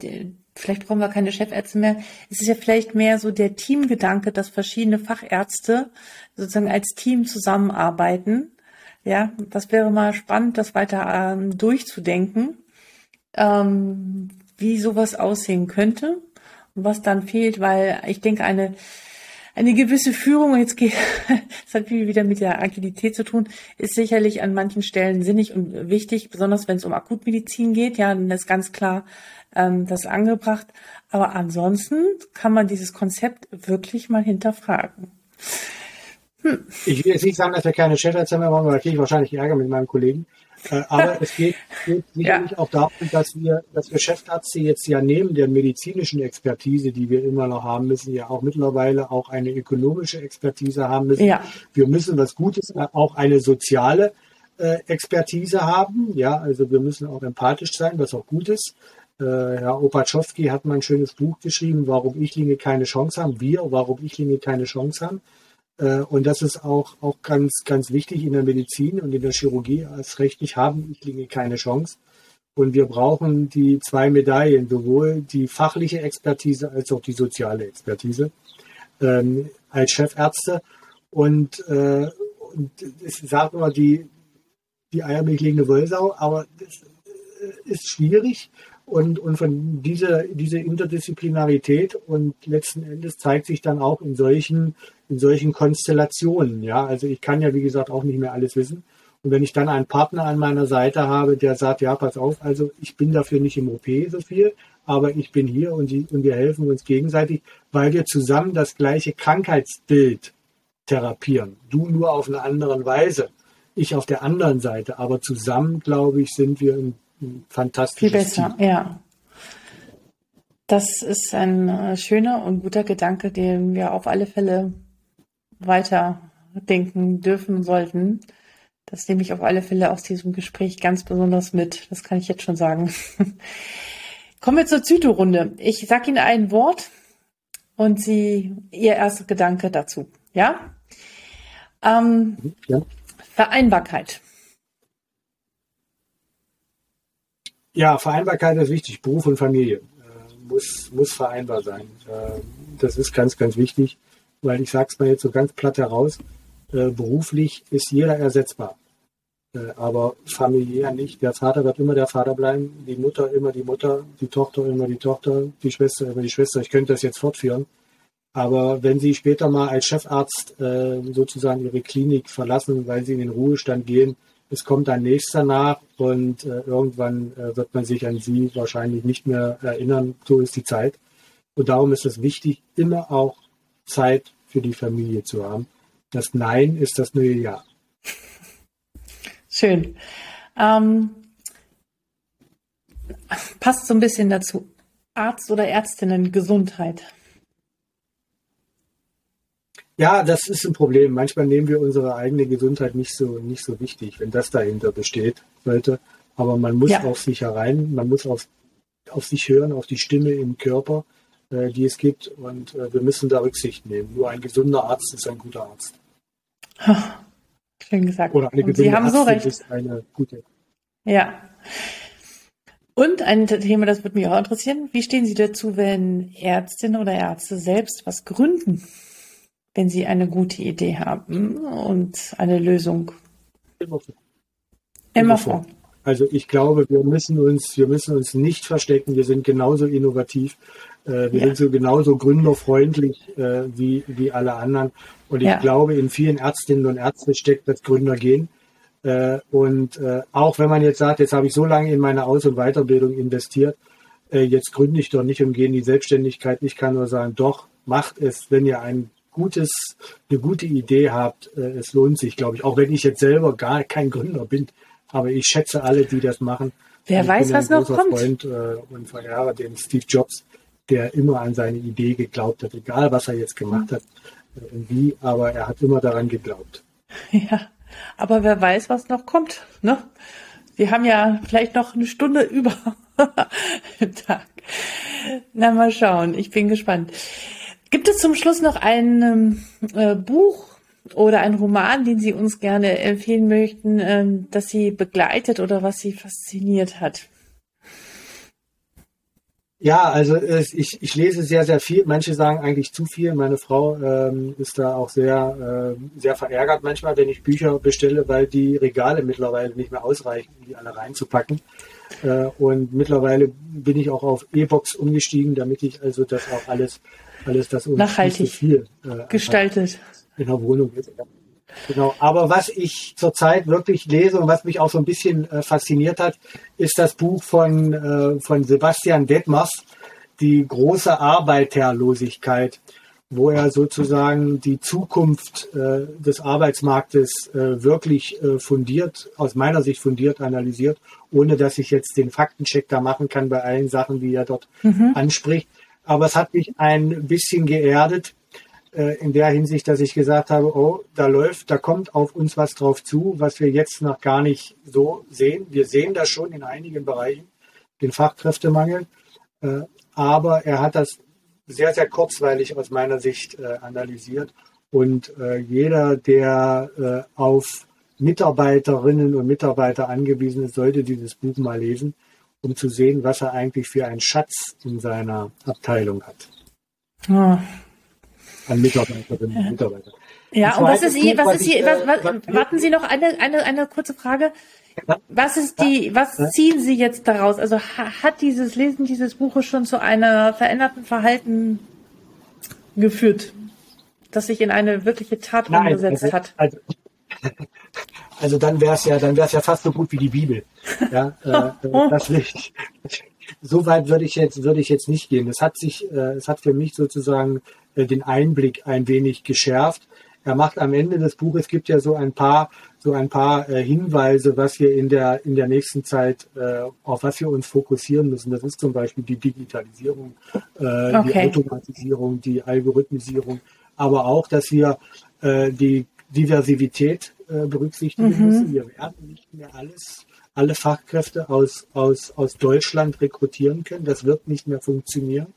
vielleicht brauchen wir keine Chefärzte mehr. Es ist ja vielleicht mehr so der Teamgedanke, dass verschiedene Fachärzte sozusagen als Team zusammenarbeiten. Ja, das wäre mal spannend, das weiter ähm, durchzudenken, ähm, wie sowas aussehen könnte und was dann fehlt, weil ich denke, eine eine gewisse Führung, jetzt geht, *laughs* das hat viel wieder mit der Agilität zu tun, ist sicherlich an manchen Stellen sinnig und wichtig, besonders wenn es um Akutmedizin geht. Ja, dann ist ganz klar ähm, das angebracht. Aber ansonsten kann man dieses Konzept wirklich mal hinterfragen. Hm. Ich will jetzt nicht sagen, dass wir keine Chefärzte mehr machen, weil da kriege ich wahrscheinlich Ärger mit meinem Kollegen. Äh, aber *laughs* es geht, geht sicherlich ja. auch darum, dass wir, dass wir Chefärzte jetzt ja neben der medizinischen Expertise, die wir immer noch haben müssen, ja auch mittlerweile auch eine ökonomische Expertise haben müssen. Ja. Wir müssen was Gutes, äh, auch eine soziale äh, Expertise haben. Ja, also wir müssen auch empathisch sein, was auch gut ist. Äh, Herr Opatschowski hat mal ein schönes Buch geschrieben, warum Ichlinge keine Chance haben. Wir, warum Ichlinge keine Chance haben. Äh, und das ist auch, auch ganz, ganz wichtig in der Medizin und in der Chirurgie. Als rechtlich haben Ichlinge keine Chance. Und wir brauchen die zwei Medaillen, sowohl die fachliche Expertise als auch die soziale Expertise ähm, als Chefärzte. Und, äh, und ich sage immer, die, die eiermilchlegende Wollsau, aber das äh, ist schwierig. Und, und von dieser, diese Interdisziplinarität und letzten Endes zeigt sich dann auch in solchen, in solchen Konstellationen. Ja, also ich kann ja, wie gesagt, auch nicht mehr alles wissen. Und wenn ich dann einen Partner an meiner Seite habe, der sagt, ja, pass auf, also ich bin dafür nicht im OP so viel, aber ich bin hier und, die, und wir helfen uns gegenseitig, weil wir zusammen das gleiche Krankheitsbild therapieren. Du nur auf eine andere Weise, ich auf der anderen Seite. Aber zusammen, glaube ich, sind wir ein fantastisch. Viel besser, Team. ja. Das ist ein äh, schöner und guter Gedanke, den wir auf alle Fälle weiterdenken dürfen sollten. Das nehme ich auf alle Fälle aus diesem Gespräch ganz besonders mit. Das kann ich jetzt schon sagen. *laughs* Kommen wir zur Zyto-Runde. Ich sage Ihnen ein Wort und Sie Ihr erster Gedanke dazu. Ja? Ähm, ja. Vereinbarkeit. Ja, Vereinbarkeit ist wichtig. Beruf und Familie äh, muss, muss vereinbar sein. Äh, das ist ganz, ganz wichtig, weil ich sage es mal jetzt so ganz platt heraus, äh, beruflich ist jeder ersetzbar, äh, aber familiär nicht. Der Vater wird immer der Vater bleiben, die Mutter immer die Mutter, die Tochter immer die Tochter, die Schwester immer die Schwester. Ich könnte das jetzt fortführen. Aber wenn Sie später mal als Chefarzt äh, sozusagen Ihre Klinik verlassen, weil Sie in den Ruhestand gehen, es kommt ein nächster nach und äh, irgendwann äh, wird man sich an sie wahrscheinlich nicht mehr erinnern. So ist die Zeit. Und darum ist es wichtig, immer auch Zeit für die Familie zu haben. Das Nein ist das neue Ja. Schön. Ähm, passt so ein bisschen dazu. Arzt oder Ärztinnen Gesundheit. Ja, das ist ein Problem. Manchmal nehmen wir unsere eigene Gesundheit nicht so, nicht so wichtig, wenn das dahinter besteht, sollte. Aber man muss ja. auf sich herein, man muss auf, auf sich hören, auf die Stimme im Körper, äh, die es gibt. Und äh, wir müssen da Rücksicht nehmen. Nur ein gesunder Arzt ist ein guter Arzt. Schön gesagt. Oder eine gesunde Sie haben Ärztin so recht. ist eine gute. Ja. Und ein Thema, das würde mich auch interessieren. Wie stehen Sie dazu, wenn Ärztinnen oder Ärzte selbst was gründen? Wenn Sie eine gute Idee haben und eine Lösung. Immer vor. Immer vor. Also ich glaube, wir müssen uns, wir müssen uns nicht verstecken. Wir sind genauso innovativ. Äh, wir ja. sind so genauso gründerfreundlich äh, wie, wie alle anderen. Und ich ja. glaube, in vielen Ärztinnen und Ärzten steckt das Gründergehen. Äh, und auch wenn man jetzt sagt, jetzt habe ich so lange in meine Aus- und Weiterbildung investiert, jetzt gründe ich doch nicht und gehe in die Selbstständigkeit. Ich kann nur sagen, doch, macht es, wenn ihr einen gutes, eine gute Idee habt, äh, es lohnt sich, glaube ich. Auch wenn ich jetzt selber gar kein Gründer bin, aber ich schätze alle, die das machen. Wer ich weiß, was noch kommt. Freund äh, und Verehrer, den Steve Jobs, der immer an seine Idee geglaubt hat, egal was er jetzt gemacht hat äh, und wie, aber er hat immer daran geglaubt. *laughs* Ja, Aber wer weiß, was noch kommt. Ne? Wir haben ja vielleicht noch eine Stunde über *laughs* Tag. Na, mal schauen. Ich bin gespannt. Gibt es zum Schluss noch ein äh, Buch oder ein Roman, den Sie uns gerne empfehlen möchten, äh, das Sie begleitet oder was Sie fasziniert hat? Ja, also ich, ich lese sehr, sehr viel. Manche sagen eigentlich zu viel. Meine Frau ähm, ist da auch sehr, äh, sehr verärgert manchmal, wenn ich Bücher bestelle, weil die Regale mittlerweile nicht mehr ausreichen, um die alle reinzupacken. Äh, und mittlerweile bin ich auch auf E-Box umgestiegen, damit ich also das auch alles, alles das nachhaltig so viel, äh, gestaltet in der Wohnung ist. Genau. Aber was ich zurzeit wirklich lese und was mich auch so ein bisschen äh, fasziniert hat, ist das Buch von, äh, von Sebastian Detmers, Die große Arbeiterlosigkeit, wo er sozusagen die Zukunft äh, des Arbeitsmarktes äh, wirklich äh, fundiert, aus meiner Sicht fundiert analysiert, ohne dass ich jetzt den Faktencheck da machen kann bei allen Sachen, die er dort mhm. anspricht. Aber es hat mich ein bisschen geerdet, äh, in der Hinsicht, dass ich gesagt habe, oh, da läuft, da kommt auf uns was drauf zu, was wir jetzt noch gar nicht so sehen. Wir sehen das schon in einigen Bereichen, den Fachkräftemangel. Äh, aber er hat das sehr, sehr kurzweilig aus meiner Sicht äh, analysiert. Und jeder, der auf Mitarbeiterinnen und Mitarbeiter angewiesen ist, sollte dieses Buch mal lesen, um zu sehen, was er eigentlich für einen Schatz in seiner Abteilung hat. Oh, an Mitarbeiterinnen und Mitarbeitern. Ja, und was ist, Buch, was ist hier, was, was, warten Sie noch eine, eine, eine kurze Frage. Was ist die, was ziehen Sie jetzt daraus? Also hat dieses Lesen dieses Buches schon zu einer veränderten Verhalten geführt, das sich in eine wirkliche Tat Nein, umgesetzt also, hat? Also, also dann wäre es ja, dann wäre es ja fast so gut wie die Bibel. Ja, äh, äh das nicht. So weit würde ich jetzt, würde ich jetzt nicht gehen. Es hat sich, äh, es hat für mich sozusagen äh, den Einblick ein wenig geschärft. Er macht am Ende des Buches, es gibt ja so ein paar, so ein paar äh, Hinweise, was wir in der, in der nächsten Zeit, äh, auf was wir uns fokussieren müssen. Das ist zum Beispiel die Digitalisierung, äh, okay. die Automatisierung, die Algorithmisierung, aber auch, dass wir äh, die Diversität äh, berücksichtigen mhm. müssen. Wir werden nicht mehr alles, alle Fachkräfte aus, aus, aus Deutschland rekrutieren können. Das wird nicht mehr funktionieren.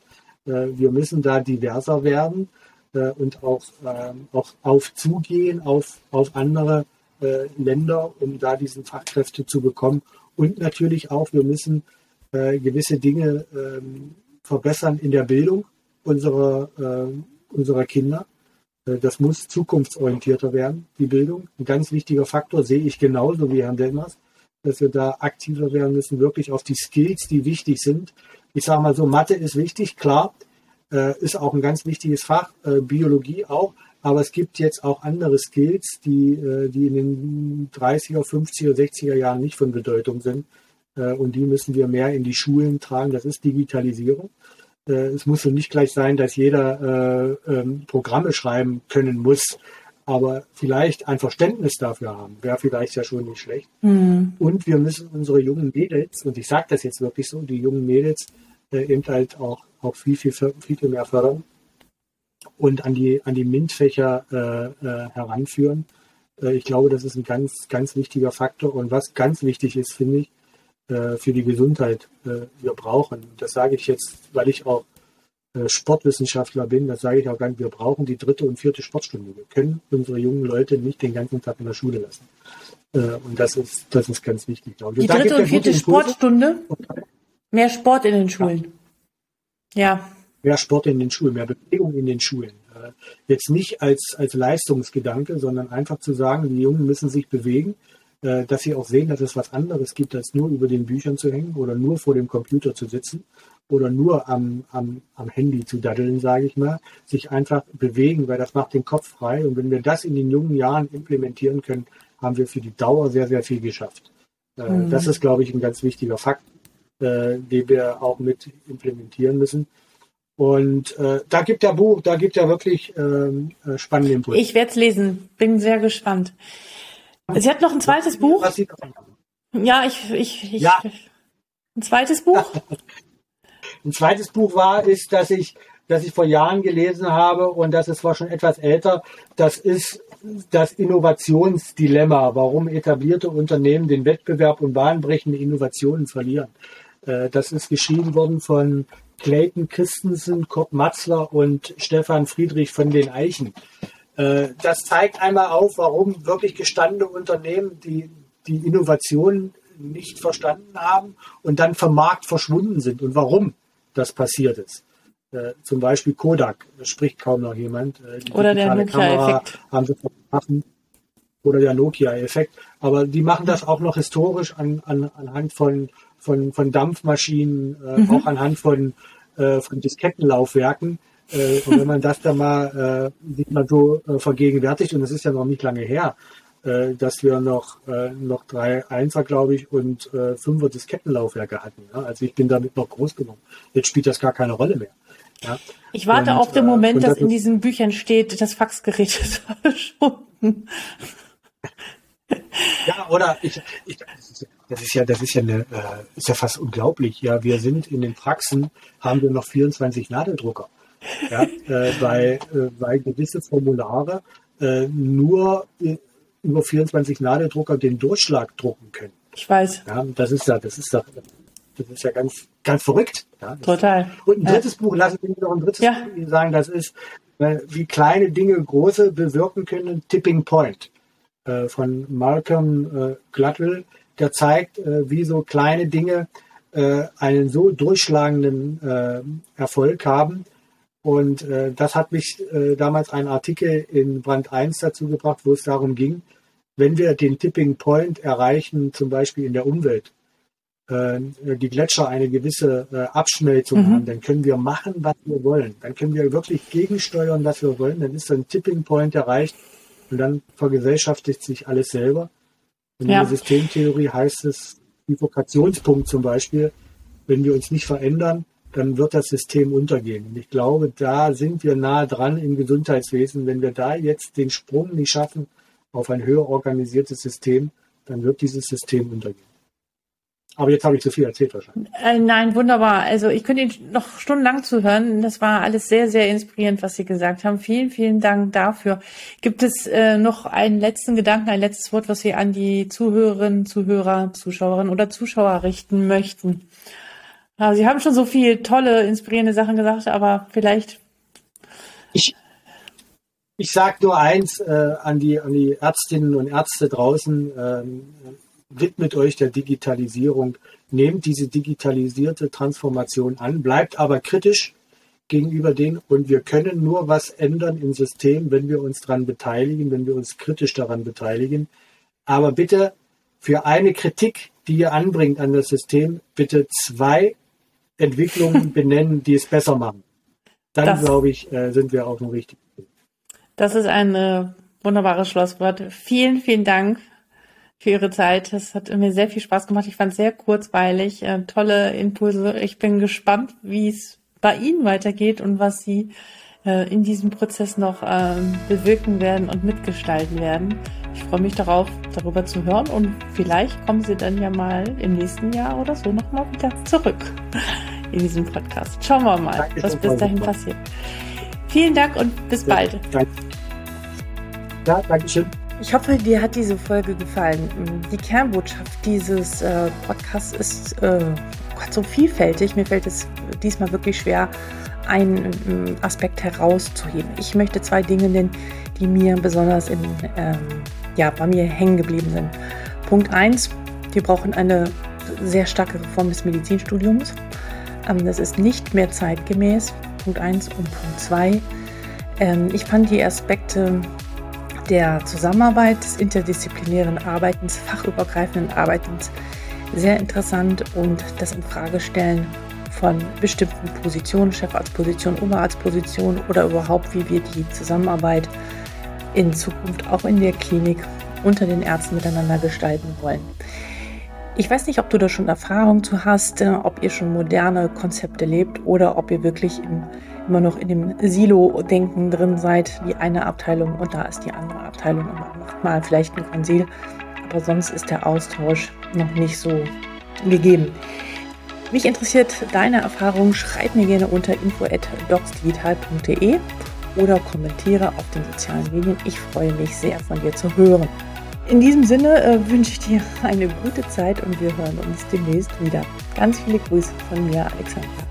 Äh, wir müssen da diverser werden äh, und auch, ähm, auch aufzugehen auf, auf andere äh, Länder, um da diesen Fachkräfte zu bekommen. Und natürlich auch, wir müssen gewisse Dinge ähm, verbessern in der Bildung unserer, unserer Kinder. Das muss zukunftsorientierter werden, die Bildung. Ein ganz wichtiger Faktor sehe ich genauso wie Herrn Delmers, dass wir da aktiver werden müssen, wirklich auf die Skills, die wichtig sind, ich sage mal so, Mathe ist wichtig, klar, äh, ist auch ein ganz wichtiges Fach, äh, Biologie auch, aber es gibt jetzt auch andere Skills, die, äh, die in den 30er, 50er, 60er Jahren nicht von Bedeutung sind. Äh, und die müssen wir mehr in die Schulen tragen. Das ist Digitalisierung. Äh, es muss so nicht gleich sein, dass jeder äh, ähm, Programme schreiben können muss, aber vielleicht ein Verständnis dafür haben, wäre vielleicht ja schon nicht schlecht. Mhm. Und wir müssen unsere jungen Mädels, und ich sage das jetzt wirklich so, die jungen Mädels äh, eben halt auch, auch viel, viel, viel, viel mehr fördern und an die, an die MINT-Fächer äh, äh, heranführen. Äh, ich glaube, das ist ein ganz, ganz wichtiger Faktor. Und was ganz wichtig ist, finde ich, äh, für die Gesundheit, äh, wir brauchen, das sage ich jetzt, weil ich auch äh, Sportwissenschaftler bin, das sage ich auch ganz, wir brauchen die dritte und vierte Sportstunde. Wir können unsere jungen Leute nicht den ganzen Tag in der Schule lassen. Äh, und das ist, das ist ganz wichtig, glaube ich. Die dritte und vierte Sportstunde? Mehr Sport in den Schulen. Ja. ja. Mehr Sport in den Schulen, mehr Bewegung in den Schulen. Äh, jetzt nicht als, als Leistungsgedanke, sondern einfach zu sagen, die Jungen müssen sich bewegen, dass sie auch sehen, dass es was anderes gibt, als nur über den Büchern zu hängen oder nur vor dem Computer zu sitzen oder nur am, am, am Handy zu daddeln, sage ich mal, sich einfach bewegen, weil das macht den Kopf frei. Und wenn wir das in den jungen Jahren implementieren können, haben wir für die Dauer sehr, sehr viel geschafft. Äh, mhm. Das ist, glaube ich, ein ganz wichtiger Fakt, äh, den wir auch mit implementieren müssen. Und äh, da gibt der Buch, da gibt er wirklich ähm, äh, spannende Impulse. Ich werde es lesen, bin sehr gespannt. Sie hat noch ein zweites Buch. Ja, ich, ich, ich ja. ein zweites Buch. *laughs* Ein zweites Buch war, ist, dass ich das ich vor Jahren gelesen habe und das ist zwar schon etwas älter. Das ist das Innovationsdilemma, warum etablierte Unternehmen den Wettbewerb und bahnbrechende Innovationen verlieren. Äh, das ist geschrieben worden von Clayton Christensen, Kurt Matzler und Stefan Friedrich von den Eichen. Äh, das zeigt einmal auf, warum wirklich gestandene Unternehmen die, die Innovation nicht verstanden haben und dann vom Markt verschwunden sind und warum das passiert ist. Äh, zum Beispiel Kodak, das spricht kaum noch jemand. Die oder der Nokia-Effekt. Oder der Nokia-Effekt. Aber die machen das auch noch historisch an, an, anhand von, von, von Dampfmaschinen, äh, mhm. auch anhand von, äh, von Diskettenlaufwerken. Äh, und wenn man das dann mal äh, sich mal so äh, vergegenwärtigt, und das ist ja noch nicht lange her, äh, dass wir noch, äh, noch drei Einser, glaube ich, und äh, Fünfer Diskettenlaufwerke hatten. Ja? Also ich bin damit noch groß geworden. Jetzt spielt das gar keine Rolle mehr. Ja? Ich warte und, auf den Moment, dass in diesen Büchern steht, das Faxgerät ist *laughs* verschwunden. Ja, oder ich, ich, das ist ja, das ist ja eine, äh, ist ja fast unglaublich. Ja, wir sind in den Praxen, haben wir noch 24 Nadeldrucker. *laughs* Ja, äh, weil, äh, weil gewisse Formulare äh, nur über 24 Nadeldrucker den Durchschlag drucken können. Ich weiß. Ja, das ist ja, das ist ja, das ist ja ganz, ganz verrückt. Ja, Total. Und ein drittes ja. Buch, lassen Sie mich noch ein drittes ja. Buch sagen, das ist, äh, wie kleine Dinge große bewirken können, Tipping Point äh, von Malcolm äh, Gladwell, der zeigt, äh, wie so kleine Dinge äh, einen so durchschlagenden äh, Erfolg haben. Und äh, das hat mich äh, damals ein Artikel in Brand 1 dazu gebracht, wo es darum ging, wenn wir den Tipping Point erreichen, zum Beispiel in der Umwelt, äh, die Gletscher eine gewisse äh, Abschmelzung mhm. haben, dann können wir machen, was wir wollen. Dann können wir wirklich gegensteuern, was wir wollen. Dann ist so ein Tipping Point erreicht und dann vergesellschaftigt sich alles selber. In ja. der Systemtheorie heißt es, Vokationspunkt zum Beispiel, wenn wir uns nicht verändern, dann wird das System untergehen. Und ich glaube, da sind wir nah dran im Gesundheitswesen. Wenn wir da jetzt den Sprung nicht schaffen auf ein höher organisiertes System, dann wird dieses System untergehen. Aber jetzt habe ich zu viel erzählt wahrscheinlich. Äh, nein, wunderbar. Also ich könnte Ihnen noch stundenlang zuhören. Das war alles sehr, sehr inspirierend, was Sie gesagt haben. Vielen, vielen Dank dafür. Gibt es äh, noch einen letzten Gedanken, ein letztes Wort, was Sie an die Zuhörerinnen, Zuhörer, Zuschauerinnen oder Zuschauer richten möchten? Ja, Sie haben schon so viele tolle, inspirierende Sachen gesagt, aber vielleicht. Ich, ich sage nur eins äh, an, die, an die Ärztinnen und Ärzte draußen. Ähm, widmet euch der Digitalisierung, nehmt diese digitalisierte Transformation an, bleibt aber kritisch gegenüber denen und wir können nur was ändern im System, wenn wir uns daran beteiligen, wenn wir uns kritisch daran beteiligen. Aber bitte für eine Kritik, die ihr anbringt an das System, bitte zwei Entwicklungen *laughs* benennen, die es besser machen. Dann, glaube ich, äh, sind wir auf dem richtigen Weg. Das ist ein äh, wunderbares Schlusswort. Vielen, vielen Dank für Ihre Zeit. Das hat mir sehr viel Spaß gemacht. Ich fand es sehr kurzweilig, äh, tolle Impulse. Ich bin gespannt, wie es bei Ihnen weitergeht und was Sie äh, in diesem Prozess noch äh, bewirken werden und mitgestalten werden. Ich freue mich darauf, darüber zu hören und vielleicht kommen Sie dann ja mal im nächsten Jahr oder so nochmal wieder zurück in diesem Podcast. Schauen wir mal, Danke was bis dahin passiert. Vielen Dank und bis ja, bald. Danke. Ja, Dankeschön. Ich hoffe, dir hat diese Folge gefallen. Die Kernbotschaft dieses äh, Podcasts ist äh, so vielfältig. Mir fällt es diesmal wirklich schwer, einen äh, Aspekt herauszuheben. Ich möchte zwei Dinge nennen, die mir besonders in, ähm, ja, bei mir hängen geblieben sind. Punkt 1, wir brauchen eine sehr starke Reform des Medizinstudiums. Das ist nicht mehr zeitgemäß. Punkt 1 und Punkt 2. Ähm, ich fand die Aspekte der Zusammenarbeit, des interdisziplinären Arbeitens, fachübergreifenden Arbeitens sehr interessant und das Infragestellen von bestimmten Positionen, Chefarztposition, Oberarztposition oder überhaupt, wie wir die Zusammenarbeit in Zukunft auch in der Klinik unter den Ärzten miteinander gestalten wollen. Ich weiß nicht, ob du da schon Erfahrung zu hast, äh, ob ihr schon moderne Konzepte lebt oder ob ihr wirklich im immer noch in dem Silo-Denken drin seid, die eine Abteilung und da ist die andere Abteilung und man macht mal vielleicht ein Konsil, aber sonst ist der Austausch noch nicht so gegeben. Mich interessiert deine Erfahrung. Schreib mir gerne unter info@docsdigital.de oder kommentiere auf den sozialen Medien. Ich freue mich sehr von dir zu hören. In diesem Sinne äh, wünsche ich dir eine gute Zeit und wir hören uns demnächst wieder. Ganz viele Grüße von mir, Alexandra.